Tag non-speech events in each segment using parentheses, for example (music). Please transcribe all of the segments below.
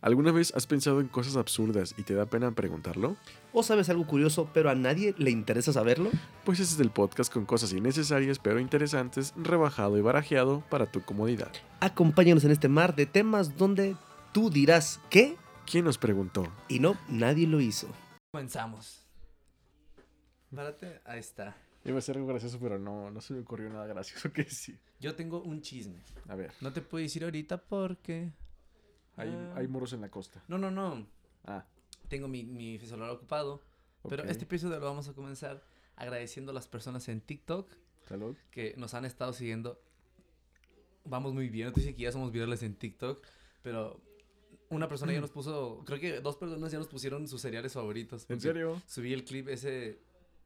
¿Alguna vez has pensado en cosas absurdas y te da pena preguntarlo? ¿O sabes algo curioso, pero a nadie le interesa saberlo? Pues ese es el podcast con cosas innecesarias pero interesantes, rebajado y barajeado para tu comodidad. Acompáñanos en este mar de temas donde tú dirás ¿qué? ¿Quién nos preguntó? Y no, nadie lo hizo. Comenzamos. Párate, ahí está. Iba a ser algo gracioso, pero no, no se me ocurrió nada gracioso (laughs) que decir. Yo tengo un chisme. A ver, No te puedo decir ahorita porque. Hay, Ah. hay moros en la costa. No, no, no. Ah, Tengo mi, mi celular ocupado. Pero este episodio lo vamos a comenzar agradeciendo a las personas en TikTok Salud. que nos han estado siguiendo. Vamos muy bien. No te dije que ya somos virales en TikTok. Pero una persona ya nos puso. Creo que dos personas ya nos pusieron sus cereales favoritos. ¿En serio? Subí el clip ese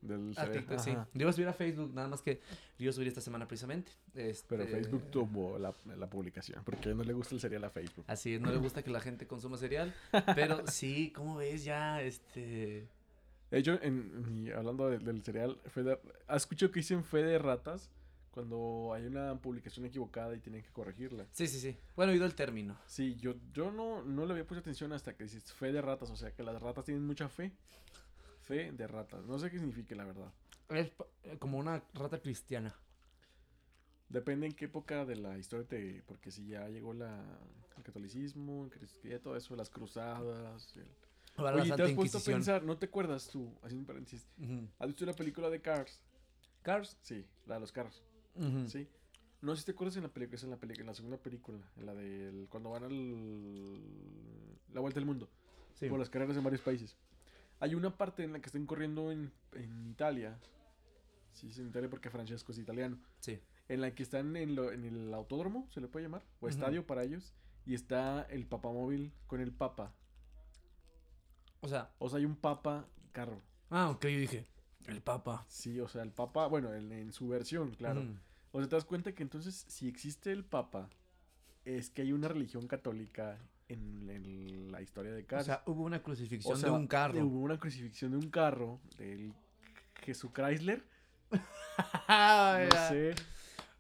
Del a. TikTok, sí. Yo iba a subir a Facebook, nada más que yo iba a subir esta semana precisamente. Este, Pero Facebook tuvo la, la publicación, porque no le gusta el cereal a Facebook. Así es, no le gusta que la gente consuma cereal. Pero (laughs) sí, ¿cómo ves ya? Este. Hecho, en, hablando de- del cereal, fe de- ¿has escuchado que dicen fe de ratas cuando hay una publicación equivocada y tienen que corregirla? Sí, sí, sí. Bueno, he oído el término. Sí, yo, yo no, no le había puesto atención hasta que dices fe de ratas, o sea que las ratas tienen mucha fe. Fe de ratas. No sé qué significa, la verdad. Es eh, como una rata cristiana. Depende en qué época de la historia te... Porque si ya llegó la, el catolicismo, el cristianismo, todo eso, las cruzadas... el- Oye, ¿te has puesto a pensar? ¿No te acuerdas tú? Haciendo un paréntesis. ¿Has visto la película de Cars? Cars. Sí, la de los carros. Ujú. Sí. No sé si te acuerdas en la película, es en la película, en la segunda película, en la del cuando van al la vuelta al mundo, Sí. por las carreras en varios países. Hay una parte en la que están corriendo en, en Italia. Sí, es en Italia porque Francesco es italiano. Sí. En la que están en, lo- en el autódromo, se le puede llamar, o estadio para ellos, y está el papamóvil con el papa. O sea. O sea, hay un papa carro. Ah, ok, yo dije. El Papa. Sí, o sea, el papa, bueno, en, en su versión, claro. O sea, te das cuenta que entonces, si existe el Papa, es que hay una religión católica en, en la historia de O Cars. sea, hubo una crucifixión O sea, de un carro. Hubo una crucifixión de un carro, del Jesús Chrysler. (laughs) No sé.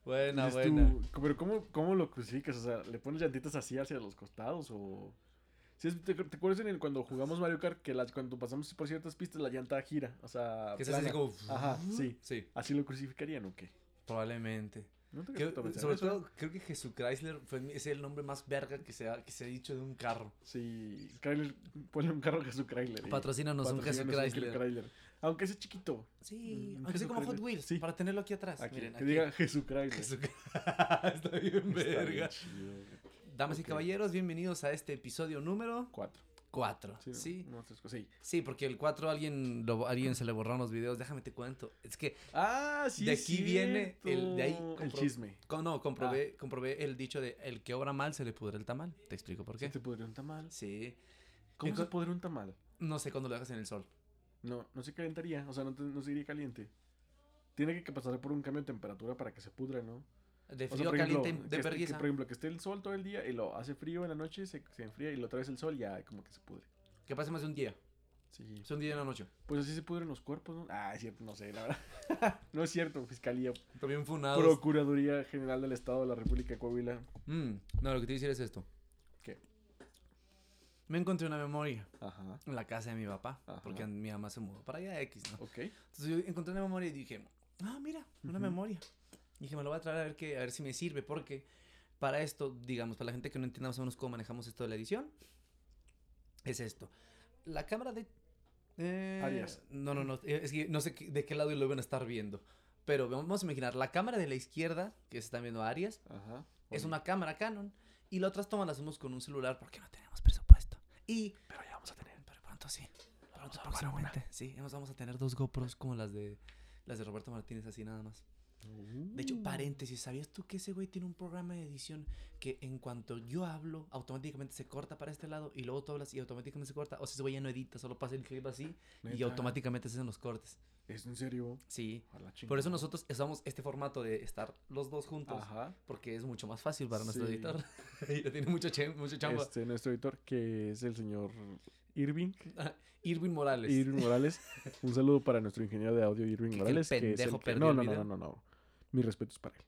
Buena, buena. tú, pero ¿cómo, ¿cómo lo crucificas? O sea, ¿le pones llantitas así hacia los costados o...? Es- ¿te, te acuerdas en el, cuando jugamos Mario Kart que la- cuando pasamos por ciertas pistas la llanta gira? O sea, Que se hace como. Ajá, sí. Sí, ¿Así lo crucificarían o qué? probablemente. ¿No te sobre eso? todo, creo que Jesús Chrysler fue, es el nombre más verga que se ha, que se ha dicho de un carro. Sí, Chrysler, ponle un carro Jesús Chrysler. Patrocínanos un Jesús un Chrysler. Aunque sea chiquito. Sí, Un aunque sea como Hot Chrysler. Wheels, Sí. para tenerlo aquí atrás. Aquí, Miren, que aquí. diga Jesús Chrysler. Jesús- (laughs) Está bien Está bien verga. Damas y caballeros, bienvenidos a este episodio número Cuatro. 4. Sí. Sí, porque el 4 alguien, lo, alguien se le borraron los videos. Déjame te cuento. Es que, Ah, sí. De aquí viene el- de ahí. El chisme. co- no, Ah. comprobé, comprobé el dicho de el que obra mal se le pudre el tamal. Te explico por ¿Se qué. te podría un tamal? Sí, ¿Cómo se podría un tamal? no sé cuándo lo dejas en el sol. No, no se calentaría. O sea, no, te- no se iría caliente. Tiene que pasar por un cambio de temperatura para que se pudra, ¿no? De O sea, frío ejemplo, caliente, de vergüenza. por ejemplo, que esté el sol todo el día y lo hace frío en la noche, se, se enfría y lo traes el sol, ya como que se pudre. Que pase más de un día. Sí. Es un día y una noche. Pues así se pudren los cuerpos, ¿no? Ah, es cierto, no sé, la verdad. (laughs) no es cierto, Fiscalía, También funados. Procuraduría General del Estado de la República de Coahuila. Mm, no, lo que te decir es esto. ¿Qué? Me encontré una memoria Ajá, en la casa de mi papá. Ajá. Porque mi mamá se mudó para allá X, ¿no? ok. Entonces yo encontré una memoria y dije, ah, mira, una Ujú. memoria. Y dije, me lo voy a traer a ver, qué, a ver si me sirve, porque para esto, digamos, para la gente que no entienda más o menos cómo manejamos esto de la edición, es esto. La cámara de... eh, Arias. No, no, no, es que no sé de qué lado lo van a estar viendo. Pero vamos a imaginar, la cámara de la izquierda, que se están viendo a Arias, Ajá. es una cámara Canon. Y la otras tomas las hacemos con un celular porque no tenemos presupuesto. Y... Pero ya vamos a tener. Pero pronto sí. Pronto, Vamos a. Sí, vamos a tener dos GoPros como las de las de Roberto Martínez, así nada más. De hecho, Uh. paréntesis, ¿sabías tú que ese güey tiene un programa de edición que en cuanto yo hablo, automáticamente se corta para este lado y luego tú hablas y automáticamente se corta? O sea, ese güey ya no edita, solo pasa el clip así y automáticamente se hacen los cortes. ¿Es en serio? Sí. Por eso nosotros usamos este formato de estar los dos juntos Ajá. porque es mucho más fácil para nuestro Sí. editor. (laughs) tiene mucha, chem- mucha chamba. Este, nuestro editor, que es el señor Irving. Morales. Irving Morales. (laughs) Un saludo para nuestro ingeniero de audio, Irving Que- que el Morales. Que es pendejo el que... perdió No, no, no, video. no, no, no. Mi respeto es para él.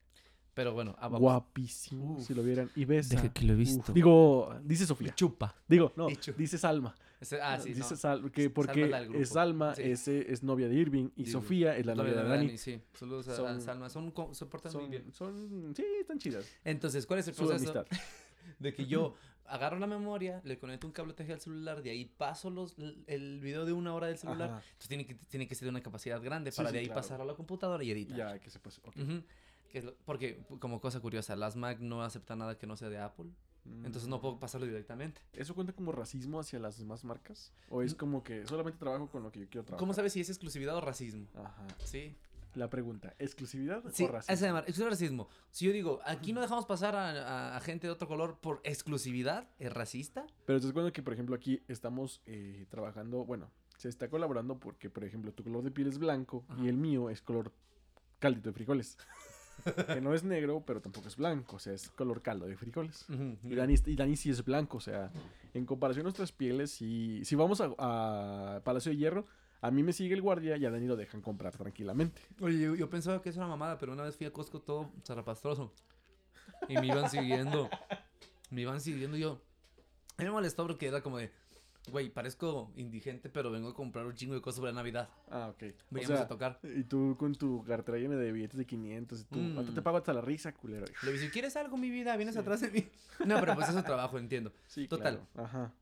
Pero bueno, ah, vamos. Guapísimo, Uf. si lo vieran. Y besa. Deja que lo he Uf. visto. Digo, dice Sofía. chupa. Digo, no, Y chu- dice Salma. Ese- ah, sí, dice no. Sal- que Salma porque es grupo. es Salma, Sí. ese es novia de Irving y Irving. Sofía es la novia de Dani. Sí, saludos a, a Son- Salma. Son, se portan muy bien. Son, sí, están chidas. Entonces, ¿cuál es el Su proceso? amistad. (laughs) De que yo agarro la memoria, le conecto un cable TG al celular, de ahí paso los, el video de una hora del celular. Ajá. Entonces tiene que, tiene que ser de una capacidad grande Sí, para sí, de ahí claro. pasar a la computadora y editar. Ya, que se pase. ok. Ujú. Que es lo- porque, como cosa curiosa, las Mac no aceptan nada que no sea de Apple. Entonces no puedo Mm. pasarlo directamente. ¿Eso cuenta como racismo hacia las demás marcas? ¿O es Mm. como que solamente trabajo con lo que yo quiero trabajar? ¿Cómo sabes si es exclusividad o racismo? Ajá. Sí. La pregunta, ¿exclusividad Sí, o racismo? llama exclusividad o racismo. Si yo digo, aquí no dejamos pasar a, a- a gente de otro color por exclusividad, ¿es racista? Pero te das cuenta que, por ejemplo, aquí estamos eh, trabajando, bueno, se está colaborando porque, por ejemplo, tu color de piel es blanco Ajá. y el mío es color caldito de frijoles. que no es negro, pero tampoco es blanco, o sea, es color caldo de frijoles. Y Dani, y Dani sí es blanco, o sea, en comparación a nuestras pieles, si, si vamos a, a Palacio de Hierro, a mí me sigue el guardia y a Dani lo dejan comprar tranquilamente. Oye, yo, yo pensaba que eso era mamada, pero una vez fui a Costco todo zarapastroso. Y me iban siguiendo. Me iban siguiendo y yo. A mí me molestó porque era como de. Güey, parezco indigente, pero vengo a comprar un chingo de cosas para Navidad. Ah, ok. O Veníamos sea, a tocar. y tú con tu cartera llena de billetes de 500 y tú, Mm. "Ahorita te pago hasta la risa, culero. Le dije, ¿quieres algo, mi vida? Vienes Sí. atrás de mí. (laughs) No, pero pues eso es trabajo, entiendo. Sí, Total. claro. Ajá.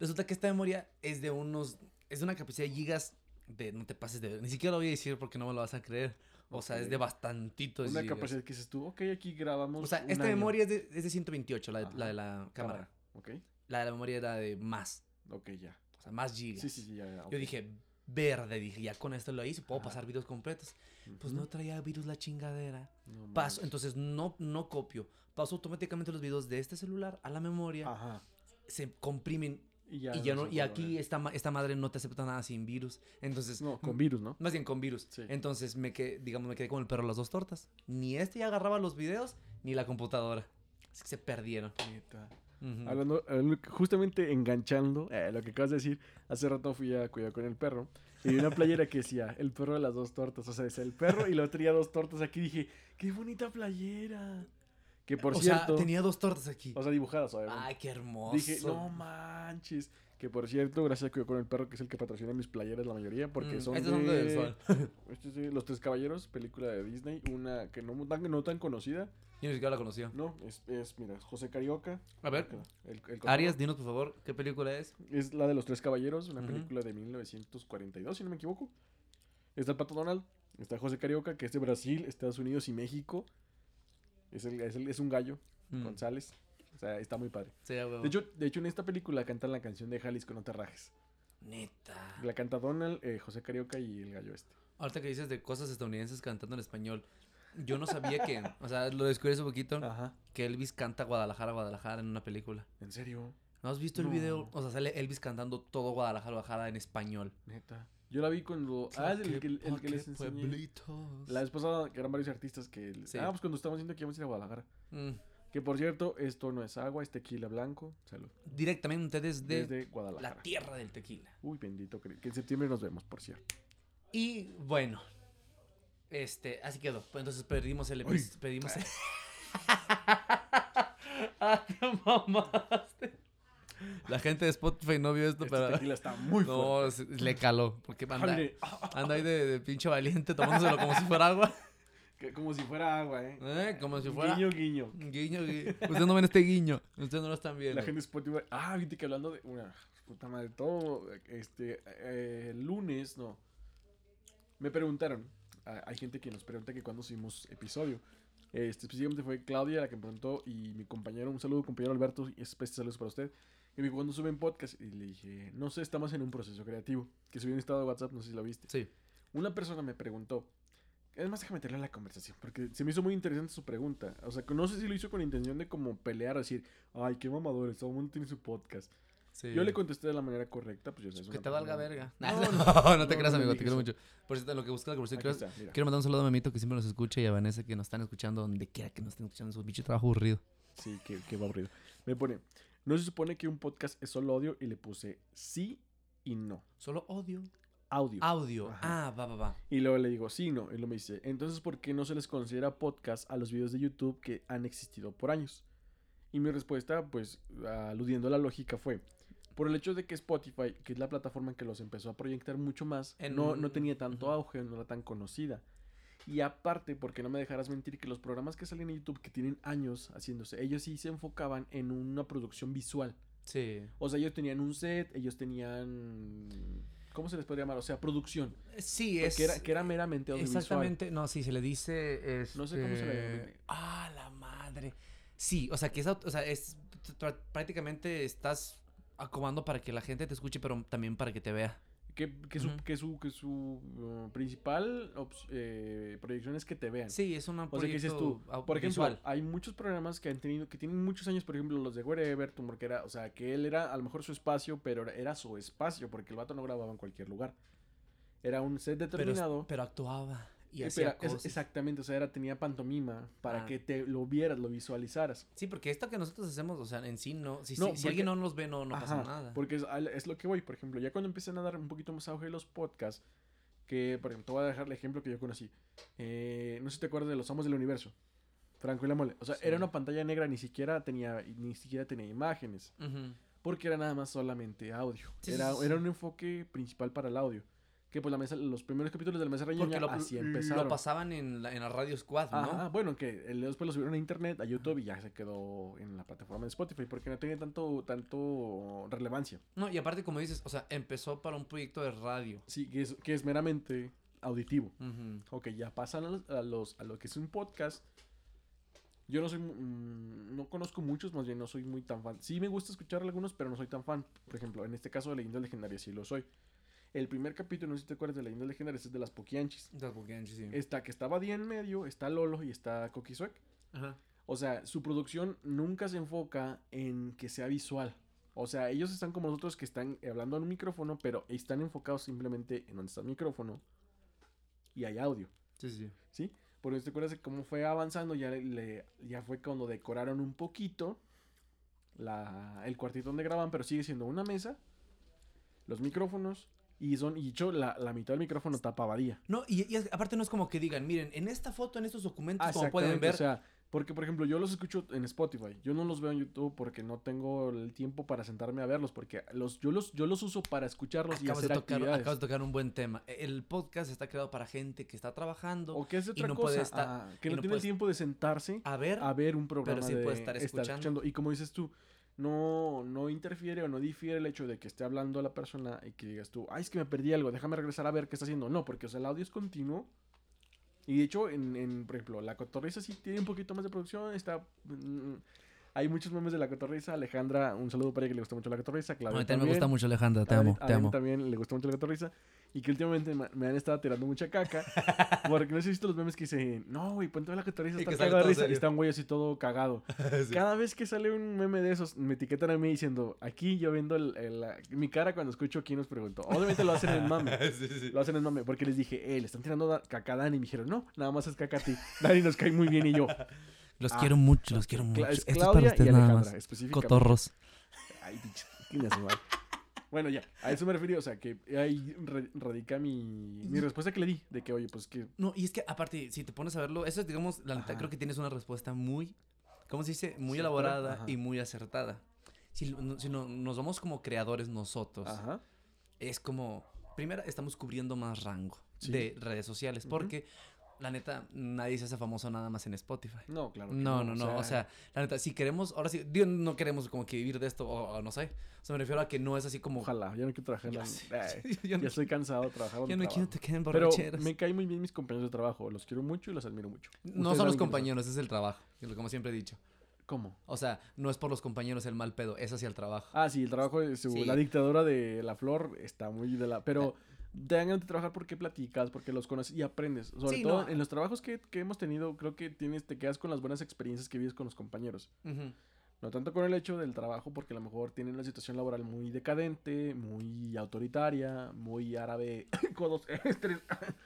Resulta que esta memoria es de unos. Es de una capacidad de gigas de. No te pases de. Ni siquiera lo voy a decir porque no me lo vas a creer. O sea, es de Ok. bastantitos Una gigas. capacidad que dices tú, ok, aquí grabamos. O sea, esta año". memoria es de, es de 128, la de, la de la cámara. Ok, La de la memoria era de más. ok, ya. O sea, más gigas. Sí, sí, sí, ya. Yo dije, verde, dije, ya con esto lo hice, puedo Ajá. pasar videos completos. Pues no traía virus la chingadera. No Paso, entonces no, no copio. Paso automáticamente los videos de este celular a la memoria. Ajá. Se comprimen Y ya, y ya no, y aquí esta, esta madre no te acepta nada sin virus. Entonces, No, con virus, ¿no? más bien con virus. Sí. Entonces me quedé, digamos, me quedé con el perro las dos tortas. Ni este ya agarraba los videos, ni la computadora. Así que se perdieron. Hablando, justamente enganchando eh, lo que acabas de decir, hace rato fui a cuidar con el perro y vi una playera que decía el perro de las dos tortas, o sea, es el perro y luego tenía dos tortas aquí dije, qué bonita playera. Que por o cierto, sea, tenía dos tortas aquí. o sea, dibujadas, obviamente. Ay, qué hermoso. Dije, no manches. Que por cierto, gracias a Cuidado con el Perro, que es el que patrocina mis playeras la mayoría, porque Mm, son, estos son de del de- sol. (laughs) Es de Los Tres Caballeros, película de Disney, una que no tan, no tan conocida. Yo ni siquiera la conocía. No, es, es mira, José Carioca. A ver, El, el cotorro. Arias, dinos por favor, ¿qué película es? Es la de Los Tres Caballeros, una Ujú. película de 1942, si no me equivoco. Está el Pato Donald, está José Carioca, que es de Brasil, Estados Unidos y México. Es, el, es, el- es un gallo, Mm, González. O sea, está muy padre. sí. De hecho, de hecho, en esta película cantan la canción de Jalisco, no te rajes. Neta. La canta Donald, eh, José Carioca y el gallo este. Ahorita que dices de cosas estadounidenses cantando en español, yo no sabía que, o sea, lo descubrí hace poquito, Ajá. que Elvis canta Guadalajara, Guadalajara en una película. ¿En serio? ¿No has visto el video? O sea, sale Elvis cantando todo Guadalajara, Guadalajara en español. Neta. Yo la vi cuando... Ah, el, que, el, que les enseñé. pueblitos. La vez pasada, que eran varios artistas que... Sí. Ah, pues cuando estábamos diciendo que íbamos a ir a Guadalajara. Mm, Que por cierto, esto no es agua, es tequila blanco. Salud. Directamente desde Desde Guadalajara. la tierra del tequila. Uy, bendito. Que en septiembre nos vemos, por cierto. Y bueno, este, así quedó. Pues entonces perdimos el episodio. Perdimos el... (laughs) ah, te mamaste. La gente de Spotify no vio esto, Este pero. tequila está muy fuerte. No, le caló. Porque anda, anda ahí de, de pinche valiente tomándoselo como si fuera agua. Que como si fuera agua, ¿eh? ¿Eh? Como si fuera. Guiño, guiño. Guiño, guiño. Ustedes no ven este guiño. Ustedes no lo están viendo. La gente de Spotify. Ah, viste que hablando de. Una puta madre, todo. Este. eh, el lunes, no. Me preguntaron. Hay gente que nos pregunta que cuando subimos episodio. Este, específicamente fue Claudia la que me preguntó. Y mi compañero, un saludo, compañero Alberto. Y saludos para usted. Y me dijo, ¿cuándo suben podcast? Y le dije, no sé, estamos en un proceso creativo. Que subí un estado de WhatsApp, no sé si lo viste. Sí. Una persona me preguntó. Es más, déjame meterle a la conversación, porque se me hizo muy interesante su pregunta. O sea, no sé si lo hizo con intención de como pelear, decir, ay, qué mamadores, todo el mundo tiene su podcast. sí. Yo le contesté de la manera correcta, pues yo sé. es Que te valga verga. (laughs) No, No, no, no, te creas, amigo. Te quiero mucho. Por cierto, lo que busca la conversación, quiero, está, quiero mandar un saludo a Memito que siempre nos escucha y a Vanessa que nos están escuchando donde quiera que nos estén escuchando. Su bicho trabajo aburrido. Sí, que va aburrido. Me pone, no se supone que un podcast es solo audio y le puse sí y no. Solo audio. Audio. Ajá. Ah, va, va, va. Y luego le digo, sí, no. Y luego me dice, entonces, ¿por qué no se les considera podcast a los videos de YouTube que han existido por años? Y mi respuesta, pues, aludiendo a la lógica, fue, por el hecho de que Spotify, que es la plataforma que los empezó a proyectar mucho más, En- no, no tenía tanto auge, no era tan conocida. Y aparte, porque no me dejarás mentir, que los programas que salen en YouTube, que tienen años haciéndose, ellos sí se enfocaban en una producción visual. Sí. O sea, ellos tenían un set, ellos tenían... ¿Cómo se les podría llamar? O sea, producción. Sí, es. Que era, que era meramente audiovisual. Exactamente, no, sí, se le dice. No sé cómo se le este, llama. Ah, la madre. Sí, o sea, que es, o sea, es pr- prácticamente estás acomodando para que la gente te escuche, pero también para que te vea. Que, que su, que su, que su uh, principal ops- eh, proyección es que te vean. Sí, es una O sea, que dices tú, por ejemplo, visual. hay muchos programas que han tenido, que tienen muchos años, por ejemplo, los de Wherever, Tumor, que era, o sea, que él era a lo mejor su espacio, pero era- su espacio, porque el vato no grababa en cualquier lugar. Era un set pero, determinado. pero actuaba y eh, hacía pero es- exactamente, o sea, era, tenía pantomima para Ah. que te lo vieras, lo visualizaras. Sí, porque esto que nosotros hacemos, o sea, en sí no. Si, No, si- si porque- alguien no nos ve, no, no pasa nada. Porque es, es lo que voy, por ejemplo, ya cuando empiezan a dar un poquito más auge los podcasts, que por ejemplo, te voy a dejar el ejemplo que yo conocí. Eh, no sé si te acuerdas de Los Amos del Universo. Franco y la Mole. O sea, Sí. era una pantalla negra, ni siquiera tenía, ni siquiera tenía imágenes. Porque era nada más solamente audio. Sí, era, sí, era un enfoque principal para el audio. Que pues la mesa, los primeros capítulos de la mesa Porque reñoña lo, así lo empezaron. pasaban en la, en la radio squad, ¿no? Ajá, bueno, que el- después lo subieron a internet, a YouTube y ya se quedó en la plataforma de Spotify porque no tenía tanto, tanto relevancia. No, y aparte, como dices, o sea, empezó para un proyecto de radio. Sí, que es, que es meramente auditivo. Ujú. Ok, ya pasan a los, a los- a lo que es un podcast. Yo no soy, mm, no conozco muchos, más bien no soy muy tan fan. Sí me gusta escuchar algunos, pero no soy tan fan. Por ejemplo, en este caso de Leyendas Legendarias sí lo soy. El primer capítulo, no sé si te acuerdas de Leyendas Legendarias, es de las Poquianchis. Las Pokéanchis, sí. Está que estaba Día en medio, está Lolo y está Coqui Suec. Ajá. O sea, su producción nunca se enfoca en que sea visual. O sea, ellos están como nosotros que están hablando en un micrófono, pero están enfocados simplemente en donde está el micrófono y hay audio. Sí, sí. ¿sí? Porque te acuerdas de cómo fue avanzando, ya, le, ya fue cuando decoraron un poquito la, el cuartito donde graban, pero sigue siendo una mesa, los micrófonos, y son, y hecho, la, la mitad del micrófono tapa abadía. No, y, y aparte no es como que digan, miren, en esta foto, en estos documentos, Ah, como pueden ver, O sea, porque por ejemplo, yo los escucho en Spotify, yo no los veo en YouTube porque no tengo el tiempo para sentarme a verlos, porque los, yo, los, yo los uso para escucharlos y acabas de, hacer tocar, actividades. acabas de tocar un buen tema. El podcast está creado para gente que está trabajando O que es y otra no cosa, puede estar- ah, que no, no tiene el puedes- tiempo de sentarse a ver. a ver un programa sí de puede estar escuchando. Y como dices tú, no, no interfiere o no difiere el hecho de que esté hablando la persona y que digas tú, ay, es que me perdí algo, déjame regresar a ver qué está haciendo. No, porque o sea, el audio es continuo. Y de hecho, en, en, por ejemplo, la cotorriza sí tiene un poquito más de producción. Está. mm, hay muchos memes de la cotorriza. Alejandra, un saludo para ella que le gusta mucho la cotorriza. A mí también me gusta mucho Alejandra, te A amo, a te amo. también le gusta mucho la cotorriza. Y que últimamente ma- me han estado tirando mucha caca. (laughs) porque no sé si visto los memes que dicen, no, güey, ponte a la cotorriza. Y Está cagada de risa. Y serio. está un güey así todo cagado. (laughs) Cada vez que sale un meme de esos, me etiquetan a mí diciendo, aquí yo viendo el- el- la- mi cara cuando escucho quién nos preguntó. Obviamente lo hacen en mame. (laughs) Sí, sí. Lo hacen en mame. Porque les dije, eh, le están tirando da- caca a Dani. Y me dijeron, no, nada más es caca a ti. Dani nos cae muy bien y yo. Los Ah, quiero mucho, los quiero mucho. es Esto es para y ustedes nada más. Cotorros. Ay, pinche. Bueno, ya, a eso me refiero, o sea, que ahí ra- radica mi, mi respuesta que le di, de que, oye, pues que... No, y es que aparte, si te pones a verlo, eso es, digamos, la neta, creo que tienes una respuesta muy, ¿cómo se dice? Muy Certera, elaborada ajá. y muy acertada. Si, no- si no- nos vamos como creadores nosotros, Ajá, es como, primero, estamos cubriendo más rango Sí. de redes sociales, porque, la neta, nadie se hace famoso nada más en Spotify. no, claro. que No, no, no, o sea, la neta, si queremos, ahora sí, digo, no queremos como que vivir de esto, o, o no sé, o sea, me refiero a que no es así como... Ojalá, ya no quiero trabajar Ya (laughs) yo no, ya estoy cansado de trabajar yo no quiero te queden Pero me caen muy bien mis compañeros de trabajo, los quiero mucho y los admiro mucho. No son los compañeros, es el trabajo, como siempre he dicho. ¿Cómo? O sea, no es por los compañeros el mal pedo, es hacia el trabajo. Ah, sí, el trabajo su- Sí. la dictadura de la flor está muy de la... Pero te dan ganas de trabajar porque platicas, porque los conoces y aprendes. Sobre Sí, todo no. en los trabajos que, que hemos tenido, creo que tienes, te quedas con las buenas experiencias que vives con los compañeros. No tanto con el hecho del trabajo, porque a lo mejor tienen una situación laboral muy decadente, muy autoritaria, muy árabe, (coughs) codos, estrés. (laughs)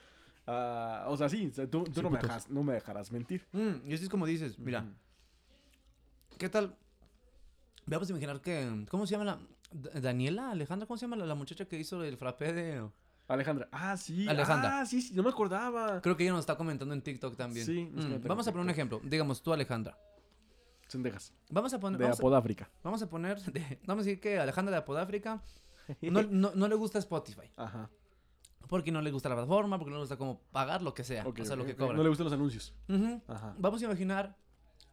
Ah, o sea, sí, o sea, tú, tú Sí, no, me dejas- no me dejarás mentir. Mm, y así es como dices, mira. ¿qué tal? Vamos a imaginar que, ¿cómo se llama la, Da- Daniela, Alejandra, ¿cómo se llama la, la muchacha que hizo el frappé de, Alejandra. Ah, sí. Alejandra. Ah, sí, sí, no me acordaba. Creo que ella nos está comentando en TikTok también. Sí, Mm, Vamos a poner un ejemplo. Digamos, tú, Alejandra. Sendejas. Vamos a poner. De Vamos a, Apodáfrica. vamos a poner. de- vamos a decir que Alejandra de Apodáfrica no, (laughs) no, no le gusta Spotify. Ajá. Porque no le gusta la plataforma, porque no le gusta cómo pagar lo que sea. O sea, lo que cobra. No le gustan los anuncios. Ajá. Vamos a imaginar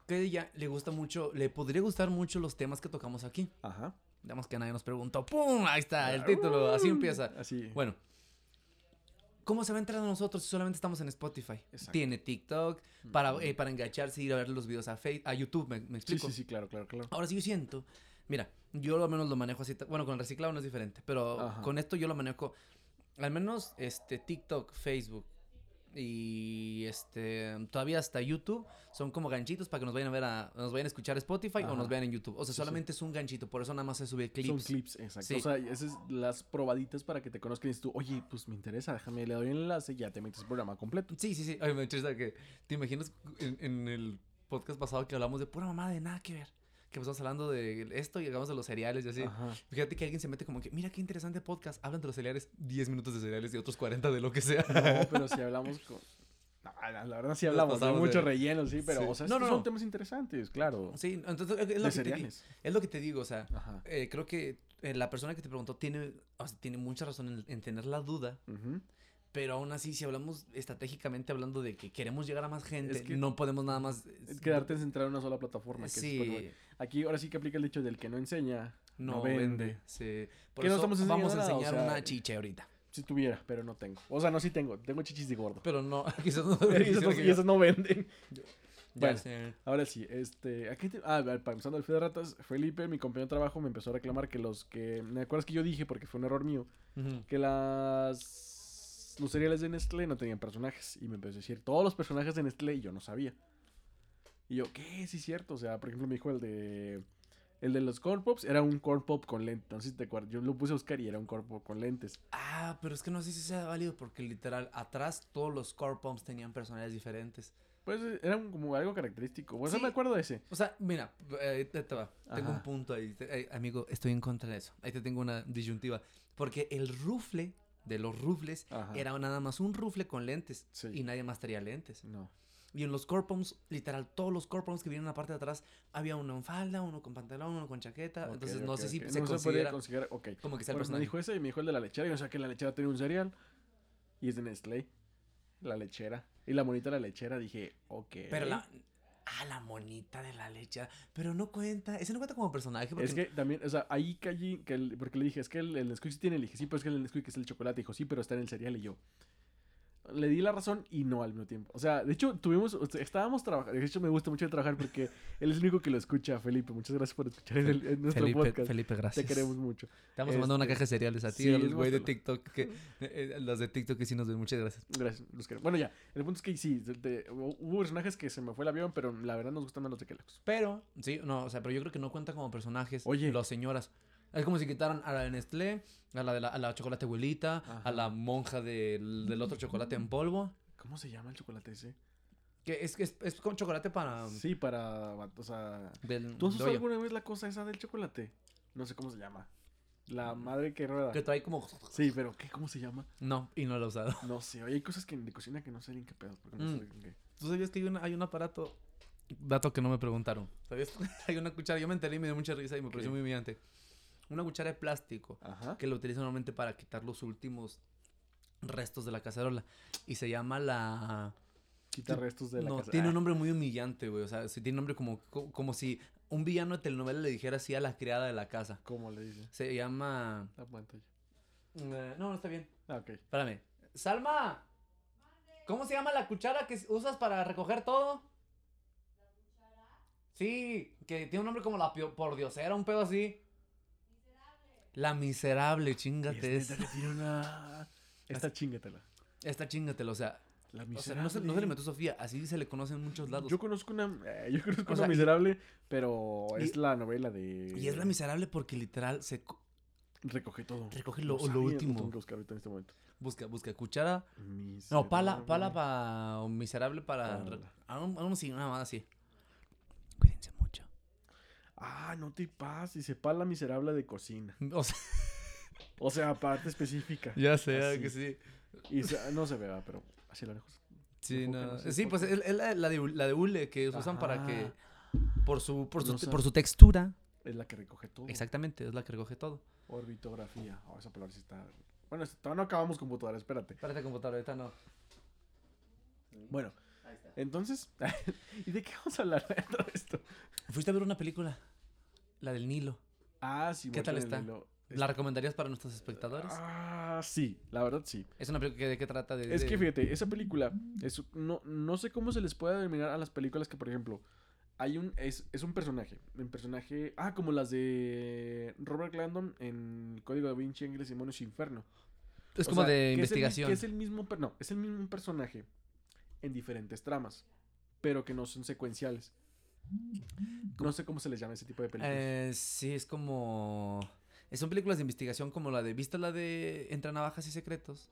que a ella le gusta mucho, le podría gustar mucho los temas que tocamos aquí. Ajá. Digamos que nadie nos preguntó. ¡Pum! Ahí está, el título. Así empieza. Así. Bueno. ¿Cómo se va a enterar de nosotros si solamente estamos en Spotify? Exacto. Tiene TikTok para, eh, para engancharse y ir a ver los videos a, Face, a YouTube, ¿me, me sí, explico? sí, sí, claro, claro, claro. Ahora sí yo siento, mira, yo al menos lo manejo así, bueno, con el reciclado no es diferente, pero Ajá. con esto yo lo manejo, al menos este TikTok, Facebook y este todavía hasta YouTube son como ganchitos para que nos vayan a ver a nos vayan a escuchar Spotify o nos vean en YouTube. O sea, Sí, sí. solamente es un ganchito, por eso nada más se sube clips. Son clips, exacto. Sí. O sea, esas es las probaditas para que te conozcan y dices tú, oye, pues me interesa, déjame, le doy el enlace y ya te metes el programa completo. Sí, sí, sí. Ay, me interesa que te imaginas en, en el podcast pasado que hablamos de pura mamá de nada que ver. Que empezamos hablando de esto y llegamos a los cereales y así. Ajá. Fíjate que alguien se mete como que, mira qué interesante podcast. Hablan de los cereales, 10 minutos de cereales y otros 40 de lo que sea. No, (laughs) pero si hablamos con... No, la la verdad sí hablamos de pasamos de- mucho relleno, sí, pero, Sí. o sea, No, no, son no. temas interesantes, claro. Sí, entonces es de lo, que te, es lo que te digo, o sea, eh, creo que eh, la persona que te preguntó tiene, o sea, tiene mucha razón en, en tener la duda, Ujú. Pero aún así, si hablamos estratégicamente hablando de que queremos llegar a más gente, Es que- no podemos nada más... Es quedarte centrado en una sola plataforma. Que es Spotify. Sí, Aquí ahora sí que aplica el dicho del que no enseña, no, no vende. vende. Sí. Por no eso estamos vamos a nada, o enseñar sea, una chiche ahorita. Si tuviera, pero no tengo. O sea, no, sí tengo. Tengo chichis de gordo. Pero no, (laughs) quizás no. (laughs) y, esas no, y no venden. Bueno. Ahora sí, este, aquí te- ah, pensando el fe de ratas, Felipe, mi compañero de trabajo, me empezó a reclamar que los que, ¿me acuerdas que yo dije, porque fue un error mío, que las, los cereales de Nestlé no tenían personajes, y me empezó a decir todos los personajes de Nestlé, y yo no sabía. Y yo, ¿qué? Sí, es cierto, o sea, por ejemplo, me dijo el de, el de los corn pops, era un corn pop con lentes, no sé si te acuerdas, yo lo puse a buscar y era un corn pop con lentes. Ah, pero es que no sé si sea válido porque literal, atrás todos los core pumps tenían personalidades diferentes. Pues eh, era un- como algo característico, bueno, Sí. me acuerdo de ese. O sea, mira, eh, te, te va. Tengo un punto ahí. Te- eh, amigo, estoy en contra de eso. Ahí te tengo una disyuntiva. Porque el rufle de los rufles Ajá. era nada más un rufle con lentes. Sí. Y nadie más traía lentes. No. Y en los core pumps, literal, todos los core pumps que vienen en la parte de atrás, había uno en falda, uno con pantalón, uno con chaqueta. Ok, Entonces no sé si ok. se no considera se podría considerar, ok. como que sea el Bueno, me personaje. dijo ese y me dijo el de la lechera. Y o sea que la lechera tenía un cereal. Y es de Nestlé. La lechera. Y la monita de la lechera dije, ok. Pero la. Ah, la monita de la leche. Pero no cuenta. Ese no cuenta como personaje. Es que también, o sea, ahí caí, que el- porque le dije, es que el, el Nesquik sí tiene, le dije, sí, pero es que el Nesquik es el chocolate. Dijo, sí, pero está en el cereal. Y yo, le di la razón y no al mismo tiempo. O sea, de hecho, tuvimos, estábamos trabajando. De hecho, me gusta mucho trabajar porque (laughs) él es el único que lo escucha, Felipe. Muchas gracias por escuchar en, el- en nuestro Felipe, podcast. Felipe, gracias. Te queremos mucho. Estamos mandando una Este, caja de cereales a ti, sí, a los güey de TikTok. Que, (laughs) eh, eh, las de TikTok que sí nos ven. Muchas gracias. Gracias, los queremos. Bueno, ya, el punto es que sí, de- de- hubo personajes que se me fue el avión, pero la verdad nos gustan más los de Kellogg's. Pero, sí, no, o sea, pero yo creo que no cuentan como personajes. Oye. Las señoras. Es como si quitaran a la de Nestlé, a la de la, a la chocolate abuelita, a la monja del, del otro chocolate en polvo. ¿Cómo se llama el chocolate ese? Que es, es, es con chocolate para. Sí, para, o sea... Del, ¿Tú has usado alguna vez la cosa esa del chocolate? No sé cómo se llama. La madre que rueda. Que trae como. Sí, pero ¿qué? ¿Cómo se llama? No, y no lo he usado. No sé, oye, hay cosas que de cocina que no sé ni qué pedo. Porque no Mm. sé qué. ¿Tú sabías que hay, una- hay un aparato? Dato que no me preguntaron. ¿Sabías? (laughs) hay una cuchara. Yo me enteré y me dio mucha risa y me pareció muy humillante. Una cuchara de plástico Ajá. que lo utilizan normalmente para quitar los últimos restos de la cacerola. Y se llama la. Quita restos de la no, casa. tiene Ah, un nombre muy humillante, güey. O sea, sí, tiene un nombre como, co- como si un villano de telenovela le dijera así a la criada de la casa. ¿Cómo le dice? Se llama. La pantalla. eh, no, no está bien. Ah, ok. Espérame. Salma. ¿Cómo se llama la cuchara que usas para recoger todo? Sí, que tiene un nombre como la pio- pordiosera, un pedo así. La miserable, chingate Es esa. neta que tiene una... Esta chingatela. Esta chingatela, o sea. La O sea, no, miserable. se, no se le metió Sofía, así se le conoce en muchos lados. Yo conozco una... eh, yo conozco O una y- miserable, pero y- es la novela de... Y es la miserable porque literal se co- Recoge todo. recoge No lo, lo sabía, lo último. tengo que buscar ahorita en este momento. Busca, busca cuchara. No, Miserable. pala, pala para. O miserable para. Aún aún así, nada más así. Cuídense. Ah, no te pases. Dice pala miserable de cocina. (laughs) O sea, O sea, parte específica. (laughs) Ya sé, Así. que sí. Y se- no se ve, va, pero así lo lejos. Sí, no. no sé, Sí, pues es, es la, la de, la de hule que usan para que. Por su, por, su, No por su textura. Es la que recoge todo. Exactamente, es la que recoge todo. Orbitografía. Oh, esa palabra sí está. Bueno, todavía no acabamos computadora, espérate. Espérate, computadora, ahorita no. Bueno, Ahí está. entonces. (laughs) ¿Y de qué vamos a hablar de todo esto? Fuiste a ver una película, la del Nilo. Ah, sí, ¿Qué tal está? Nilo. ¿La recomendarías para nuestros espectadores? Ah, sí, la verdad sí. Es una película que de qué trata de... Es que fíjate, esa película, es, no, no sé cómo se les puede denominar a las películas que, por ejemplo, hay un, es, es un personaje, un personaje, ah, como las de Robert Landon en Código da Vinci, Ángeles, Demonios y Inferno. es O como sea, de es el investigación. que es el mismo, no, es el mismo personaje en diferentes tramas, pero que no son secuenciales. No sé cómo se les llama ese tipo de películas. Eh, sí, es como... Son películas de investigación como la de... ¿Viste la de Entre Navajas y Secretos?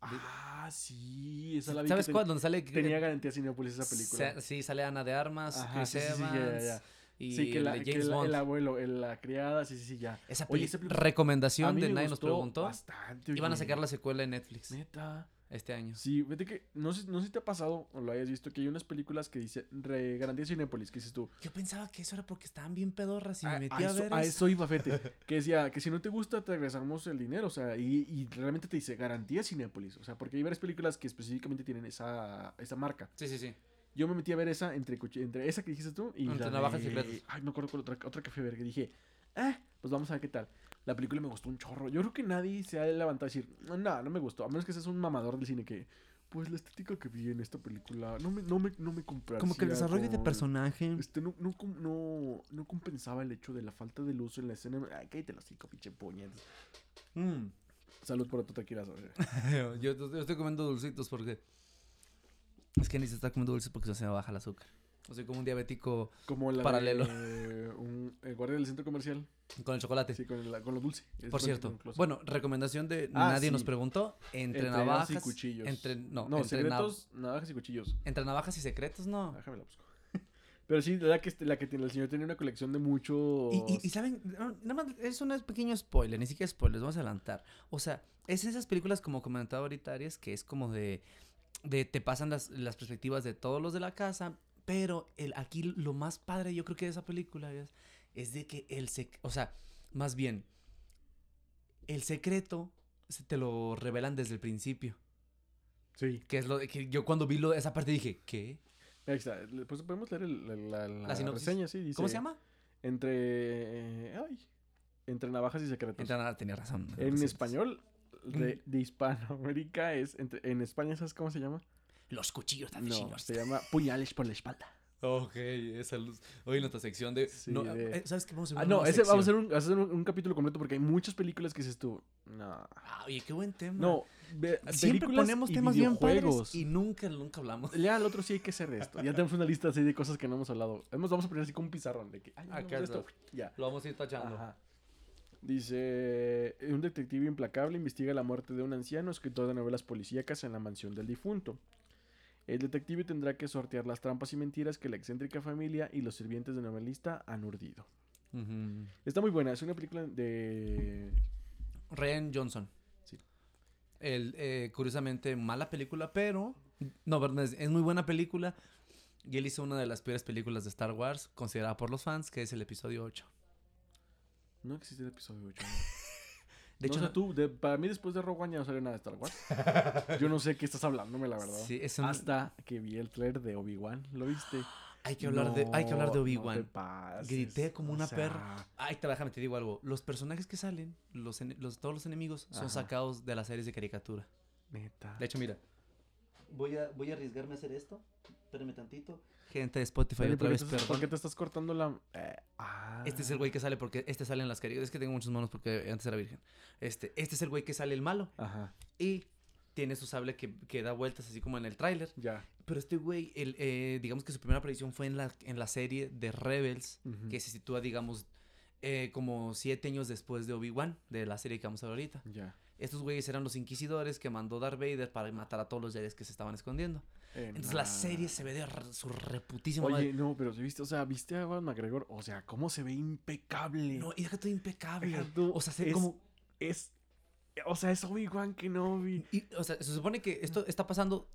ah, sí, esa la vi. ¿Sabes cuál? Donde sale... ten- Tenía garantía Cinepolis esa película. Sa- sí, sale Ana de Armas, Ajá, Chris sí, sí, sí, ya, y sí, que, el la, de que James Bond. el abuelo, el- la criada, sí, sí, sí, ya. Esa Oye, esa recomendación de Nadie nos preguntó. Bastante, Iban a sacar la secuela en Netflix Neta. Este año. Sí, fíjate que no sé, no sé si te ha pasado o lo hayas visto que hay unas películas que dice re, garantía Cinépolis, que dices tú. Yo pensaba que eso era porque estaban bien pedorras y a, me a metí a, eso, ver a eso. eso iba, fíjate. (laughs) Que decía que si no te gusta, te regresamos el dinero. O sea, y, y realmente te dice garantía Cinépolis. O sea, porque hay varias películas que específicamente tienen esa, esa marca. Sí, sí, sí. Yo me metí a ver esa entre, entre esa que dijiste tú y Entre la Navajas y de- Secretos. Ay, me acuerdo cuál otra, otra que fui a ver que dije, eh, pues vamos a ver qué tal. La película me gustó un chorro. Yo creo que nadie se ha levantado a decir, no, no me gustó. A menos que seas un mamador del cine que, pues la estética que vi en esta película no me, no me, no me Como que el desarrollo de personaje. Este, no, no, no, no compensaba el hecho de la falta de luz en la escena. Ay, cállate los cinco, pinche puñetas. Mm. Salud por tu tequilazo. (laughs) yo, yo estoy comiendo dulcitos porque. Es que ni se está comiendo dulces porque se me baja el azúcar. O soy como un diabético Como la Paralelo. de (laughs) un, el guardia del centro comercial. con el chocolate. Sí, con, el- con lo dulce. Es Por cierto, bueno, recomendación de Ah, nadie nos preguntó. Entre, Entre navajas. y cuchillos. Entre, no, No, entre, secretos, navajas y cuchillos. entre navajas y secretos, no. Déjame la busco. (laughs) Pero sí, la que, la que tiene, el señor tenía una colección de muchos. Y, y, y saben, nada más es un pequeño spoiler, ni siquiera spoiler, vamos a adelantar. O sea, es esas películas como comentaba ahorita Aries, que es como de, de te pasan las, las perspectivas de todos los de la casa, pero el, aquí lo más padre yo creo que de esa película es, es de que el, o sea, más bien, el secreto se te lo revelan desde el principio. Sí. Que es lo de que yo cuando vi lo, esa parte dije, ¿qué? Ahí está. Pues podemos leer el- la, la, la La sinopsis. reseña, sí. Dice, ¿Cómo se llama? Entre. eh, ay. Entre navajas y secretos. Entre nada, tenía razón. en español, de, Mm. de Hispanoamérica es. entre- en España, ¿sabes cómo se llama? Los cuchillos de No, asesinos. se llama Puñales por la espalda. Ok, esa luz. Hoy nuestra sección de. Sí, no, de- eh, ¿Sabes qué? Vamos a hacer Ah, una no, ese vamos a hacer, un, hacer un, un capítulo completo porque hay muchas películas que dices tú. No. Ah, oye, qué buen tema. No, ve- siempre películas ponemos y temas bien padres videojuegos. y nunca, nunca hablamos. Ya al otro sí hay que hacer de esto. Ya tenemos una lista así de cosas que no hemos hablado. Hemos, vamos a poner así como un pizarrón de que. Ay, Acá hablamos de esto. está. Ya. Lo vamos a ir tachando. Ajá. Dice, un detective implacable investiga la muerte de un anciano escritor de novelas policíacas en la mansión del difunto. El detective tendrá que sortear las trampas y mentiras que la excéntrica familia y los sirvientes del novelista han urdido. Está muy buena, es una película de... Ryan Johnson. Sí. El, eh, curiosamente, mala película, pero. No, es muy buena película. Y él hizo una de las peores películas de Star Wars, considerada por los fans, que es el episodio 8. No existe el episodio 8. (laughs) De no hecho, tú, de- para mí después de Rogue One ya no salió nada de Star Wars. (laughs) Yo no sé qué estás hablándome, la verdad. Sí, es un- Hasta que vi el trailer de Obi-Wan, ¿lo viste? (gasps) hay que hablar de, hay que hablar de Obi-Wan. no Grité como o una sea, perra. Ay, te déjame te digo algo. Los personajes que salen, los, todos los enemigos, son Ajá. sacados de las series de caricatura. Neta. De hecho, mira. Voy a, voy a arriesgarme a hacer esto. Espérame tantito. Gente de Spotify, Oye, otra ¿por, vez, perdón. ¿Por qué te estás cortando la...? eh, ah. Este es el güey que sale porque este sale en las caricaturas. Es que tengo muchos monos porque antes era virgen. Este, este es el güey que sale el malo. Ajá, Y tiene su sable que, que da vueltas así como en el tráiler. ya. Pero este güey, el, eh, digamos que su primera aparición fue en la, en la serie de Rebels. Que se sitúa, digamos, eh, como siete años después de Obi-Wan. De la serie que vamos a ver ahorita. Ya. Estos güeyes eran los inquisidores que mandó Darth Vader para matar a todos los Jedi que se estaban escondiendo. Eh, Entonces la serie se ve de su reputísima Oye, madre. no, pero si viste, o sea, viste a Ewan McGregor, o sea, cómo se ve impecable. No, y deja todo impecable. Deja O sea, se es- como. Es, o sea, es Obi-Wan Kenobi. y- o sea, se supone que esto está pasando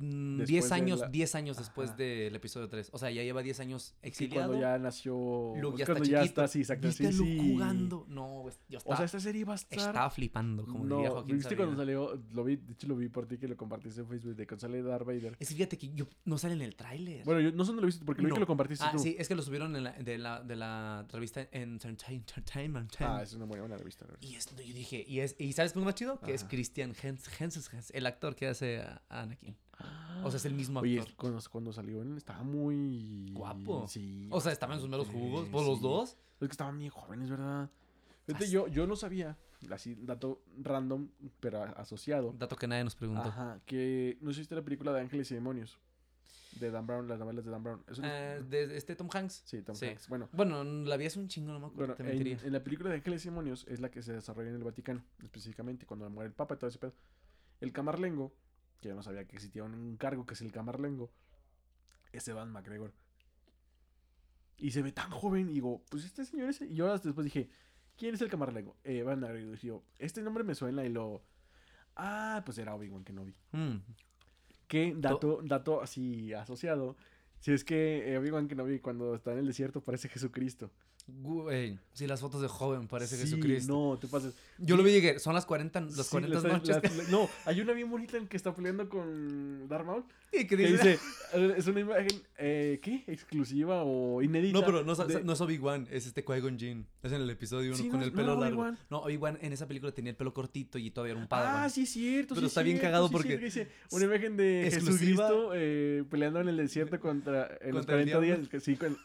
mm, Después 10 de años, la- 10 años después Ajá. del episodio 3. O sea, ya lleva 10 años Sí, exiliado. cuando ya nació. Luke ya cuando está ya está, sí, exacto. ¿Viste a sí, Luke sí. jugando? No, yo O estaba, sea, esta serie va a estar. estaba flipando, como no, diría Joaquín ¿viste cuando salió? Lo vi, de hecho lo vi por ti que lo compartiste en Facebook de cuando sale Darth Vader. Es fíjate que yo, no sale en el tráiler. Bueno, yo no sé dónde lo viste porque lo vi No. que lo compartiste ah, tú. sí, es que lo subieron en la, de, la, de la revista Entertain- Entertainment. Ah, es una muy buena revista. Y es, yo dije, y, es, ¿y sabes es más chido? Que es. Christian Hens, Hens- el actor que hace a Anakin. O sea, es el mismo Oye, actor. cuando, cuando salió él estaba muy. Guapo. Sí. O sea, estaban en sus meros jugos, por los dos. Es que estaban bien jóvenes, ¿verdad? Yo, yo no sabía, así, dato random, pero asociado. Dato que nadie nos preguntó. Ajá, que no existe la película de Ángeles y Demonios. De Dan Brown, las novelas de Dan Brown. Es una- Eh, de este Tom Hanks. sí, Tom sí. Hanks. Bueno, Bueno, la vi hace un chingo, no me acuerdo. bueno te en, mentiría. en la película de Ángeles y Demonios es la que se desarrolla en el Vaticano, específicamente, cuando muere el Papa y todo ese pedo. El Camarlengo, que yo no sabía que existía un cargo que es el Camarlengo, es Evan McGregor. Y se ve tan joven, y digo, pues este señor es... Y yo hasta después dije, ¿quién es el Camarlengo? Eh, Evan McGregor. Y yo, este nombre me suena y lo... Ah, pues era Obi-Wan Kenobi. Mm. Que dato, dato así asociado, si es que eh, Obi-Wan Kenobi cuando está en el desierto parece Jesucristo. Güey, sí, las fotos de joven parece Sí, Jesucristo. No, te pasas. Yo lo vi y dije, son las 40, las Sí, 40 la está- noches. la- la- (laughs) no, hay una bien bonita en que está peleando con Darth Maul. y que Que dice, dice, (laughs) eh, es una imagen, eh, ¿qué? Exclusiva o inédita. No, pero no, es- de- no es Obi-Wan, es este Qui-Gon Jinn. Es en el episodio 1 Sí, con no, el no pelo era largo. Obi-Wan. No, Obi-Wan en esa película tenía el pelo cortito y todavía era un padawan. Ah, sí, es cierto. Pero sí, está bien cierto, cagado sí, porque dice una imagen de Jesucristo eh, peleando en el desierto contra en los Contra el 40 días. que Sí, con,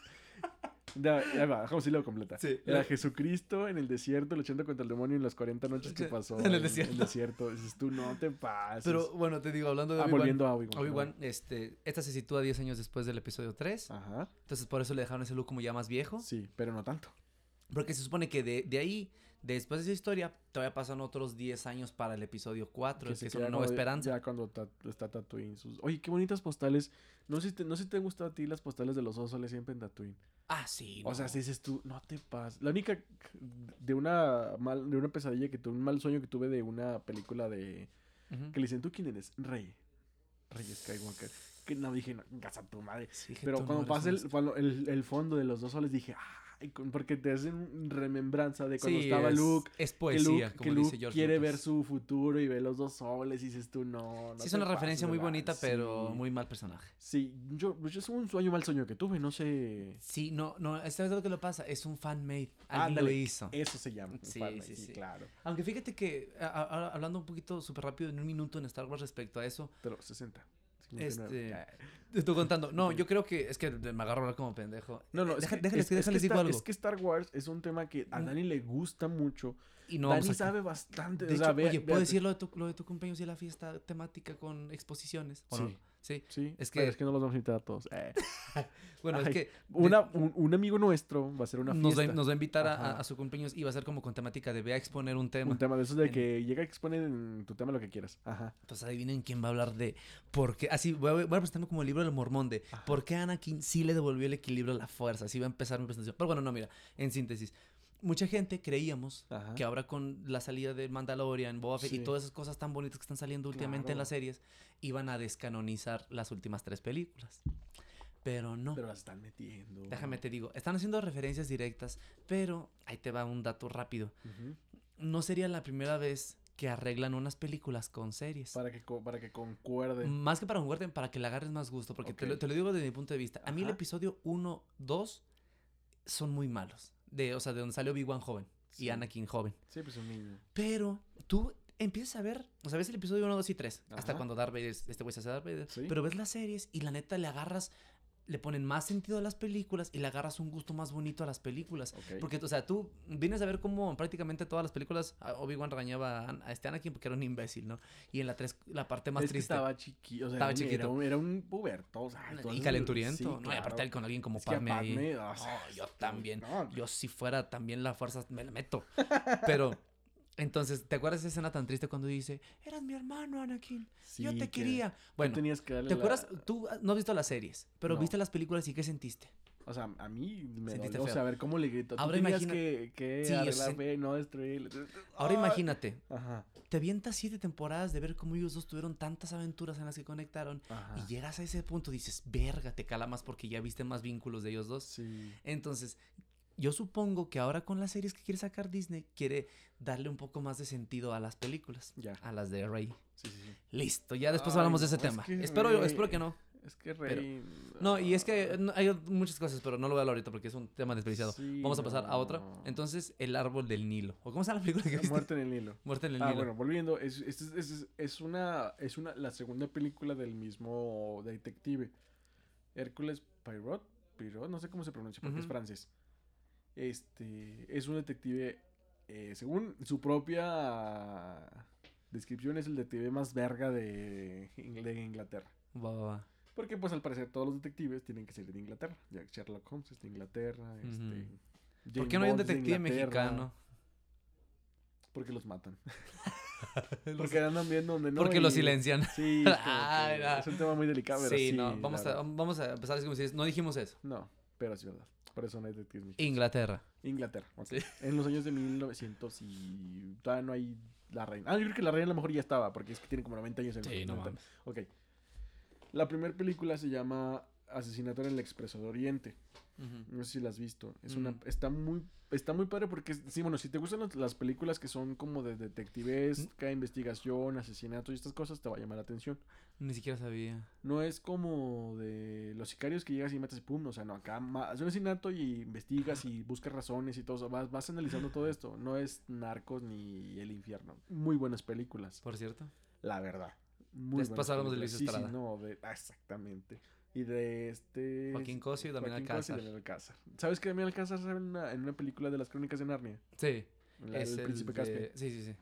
ya, ya va, dejamos si lo completa. Sí. Era Jesucristo en el desierto luchando contra el demonio en las 40 noches que pasó en el desierto. En el (laughs) desierto. Dices tú, no te pases. Pero bueno, te digo, hablando de ah, Obi-Wan. volviendo a Obi-Wan. Obi-Wan, este, esta se sitúa 10 años después del episodio 3. Ajá. Entonces por eso le dejaron ese look como ya más viejo. Sí, pero no tanto. Porque se supone que de, de ahí, después de esa historia, todavía pasan otros 10 años para el episodio 4, que, es una nueva esperanza. Ya cuando ta- está Tatooine. Sus... Oye, qué bonitas postales. No sé, si te, no sé si te gustan a ti las postales de los osos siempre en Tatooine. Ah, sí. O sea, si dices tú, no te pases. La única de una mal, de una pesadilla que tuve, un mal sueño que tuve de una película de que le dicen, ¿tú quién eres? Rey. Rey Skywalker. Que no dije, no, casa tu madre. Sí, que Pero cuando pasa el, cuando el, el fondo de los dos soles dije, con- porque te hacen remembranza de cuando Sí, estaba es- Luke. Es Que poesía, Luke, como que dice Luke George quiere Lucas. ver su futuro y ve los dos soles y dices tú, no, no Sí, es una referencia muy lanza". bonita, pero muy mal personaje. Sí, yo, yo es un sueño, mal sueño que tuve, no sé. Sí, no, no, ¿sabes lo que lo pasa? Es un fan-made. Alguien lo hizo. Eso se llama. Sí, sí, sí. claro. Aunque fíjate que, a- a- a- hablando un poquito súper rápido, en un minuto en Star Wars respecto a eso, Pero 60. 59. Este, contando. No, yo creo que es que me agarro como pendejo. No, no, Eh, es deja- que- déjales, es- es que déjales digo Star- algo. Es que Star Wars es un tema que a. Dani le gusta mucho. Y no Dani sabe bastante. De o sea, hecho, ve- oye, ¿puedo decir lo de, tu, lo de tu cumpleaños y la fiesta temática con exposiciones? ¿O no? Sí. Sí. Sí, Es pero que- es que no los vamos a invitar a todos. Eh, (laughs) Bueno, es que Una, un, un amigo nuestro va a hacer una nos va, fiesta. nos va a invitar a, su cumpleaños y va a ser como con temática de ve a exponer un tema. Un tema de esos de En- que llega a exponer en tu tema lo que quieras. Ajá. Pues adivinen quién va a hablar de por qué. Así, voy a, voy a presentarme como el libro del mormón de Ajá. por qué Anakin sí le devolvió el equilibrio a la fuerza. Así va a empezar mi presentación. Pero bueno, no, mira, en síntesis. Mucha gente creíamos Ajá. que ahora con la salida de Mandalorian, Boba Fett y todas esas cosas tan bonitas que están saliendo últimamente en las series, iban a descanonizar las últimas tres películas. Pero no. Pero las están metiendo. Déjame te digo, están haciendo referencias directas, pero ahí te va un dato rápido. No sería la primera vez que arreglan unas películas con series. Para que, para que concuerde. Más que para jugarte, para que le agarres más gusto. Porque te, lo, te lo digo desde mi punto de vista. A mí el episodio 1, 2 son muy malos. De, o sea, de donde salió One joven y. Anakin joven. Sí, pues un niño. Pero tú empiezas a ver, o sea, ves el episodio 1, 2 y 3. Hasta cuando Darth Vader, este güey se hace Darth Vader. Sí. Pero ves las series y la neta le agarras, le ponen más sentido a las películas y le agarras un gusto más bonito a las películas. Ok. Porque, o sea, tú vienes a ver cómo prácticamente todas las películas Obi-Wan regañaba a, a este Anakin porque era un imbécil, ¿no? Y en la 3, la parte más es que triste. estaba chiquito. O sea, Estaba era chiquito. Era un, era un puberto. O sea, Y calenturiento. sí, no, y aparte claro. él con alguien como Es Padme ahí. Padme, o sea, No, yo también. no, Yo si fuera también la fuerza me la meto. Pero Entonces, ¿te acuerdas de esa escena tan triste cuando dice, eras mi hermano, Anakin? Yo te que quería. tú Bueno, tenías que darle ¿te la- acuerdas? Tú ah, no has visto las series, pero No. viste las películas y ¿qué sentiste? O sea, a mí me Sentiste dolió saber cómo le gritó. Tú Ahora imagina- que, que Sí, arreglar, no destruir. Ahora Ay. imagínate, Ajá, te avientas siete temporadas de ver cómo ellos dos tuvieron tantas aventuras en las que conectaron ajá. y llegas a ese punto dices, verga, te cala más porque ya viste más vínculos de ellos dos. Sí. Entonces, yo supongo que ahora con las series que quiere sacar Disney, quiere darle un poco más de sentido a las películas, Ya. a las de Rey. Sí, sí, sí. Listo, ya después Ay, hablamos de ese es tema. Espero, Rey- espero que no. Es que Rey. No, y es que no, hay muchas cosas, pero no lo voy a hablar ahorita porque es un tema desperdiciado. Vamos a pasar a otra. Entonces, el árbol del Nilo. ¿O cómo se llama la película que viste? muerte en el Nilo. Muerte en el Ah, Nilo. bueno, volviendo, es, es, es- es- es una, es una, la segunda película del mismo detective. Hércules Poirot, Poirot, no sé cómo se pronuncia porque es francés. Este, es un detective, eh, según su propia descripción, es el detective más verga de, de Inglaterra. Va, va, va. Porque pues al parecer todos los detectives tienen que ser de Inglaterra. Ya Sherlock Holmes es de Inglaterra. este, ¿Por James qué no hay un de detective mexicano? Porque los matan. (laughs) Porque andan viendo donde no. Porque lo y- silencian. Sí, (laughs) es, un tema muy delicado. pero Sí, sí, no. Vamos a, vamos a empezar como si dices, no dijimos eso. No, pero es verdad. Eso no. Inglaterra. Inglaterra. ok. Sí. En los años de 1900 y todavía no hay la reina. Ah, yo creo que la reina a lo mejor ya estaba, porque es que tiene como 90 años. en Sí, no 90. mames. Ok. La primera película se llama Asesinato en el Expreso de Oriente. No sé si la has visto. Es una, Mm. está muy, está muy padre porque, sí, bueno, si te gustan las, las películas que son como de detectivesca, investigación, asesinato y estas cosas, te va a llamar la atención. Ni siquiera sabía. No es como de los sicarios que llegas y metes y pum, o sea, no, acá ma- es un asesinato y investigas y buscas razones y todo, o sea, vas, vas analizando todo esto. No es Narcos ni El Infierno. Muy buenas películas, Por cierto. la verdad. Muy Después buenas hablamos de. Luis Sí, sí, Estrada. no, de- exactamente. Y de este... Joaquín Cosio y Damián Alcázar. Alcázar. ¿Sabes que Damián Alcázar sale en una, en una película de las crónicas de Narnia? Sí. La es del el Príncipe de- Caspian. Sí, sí, sí.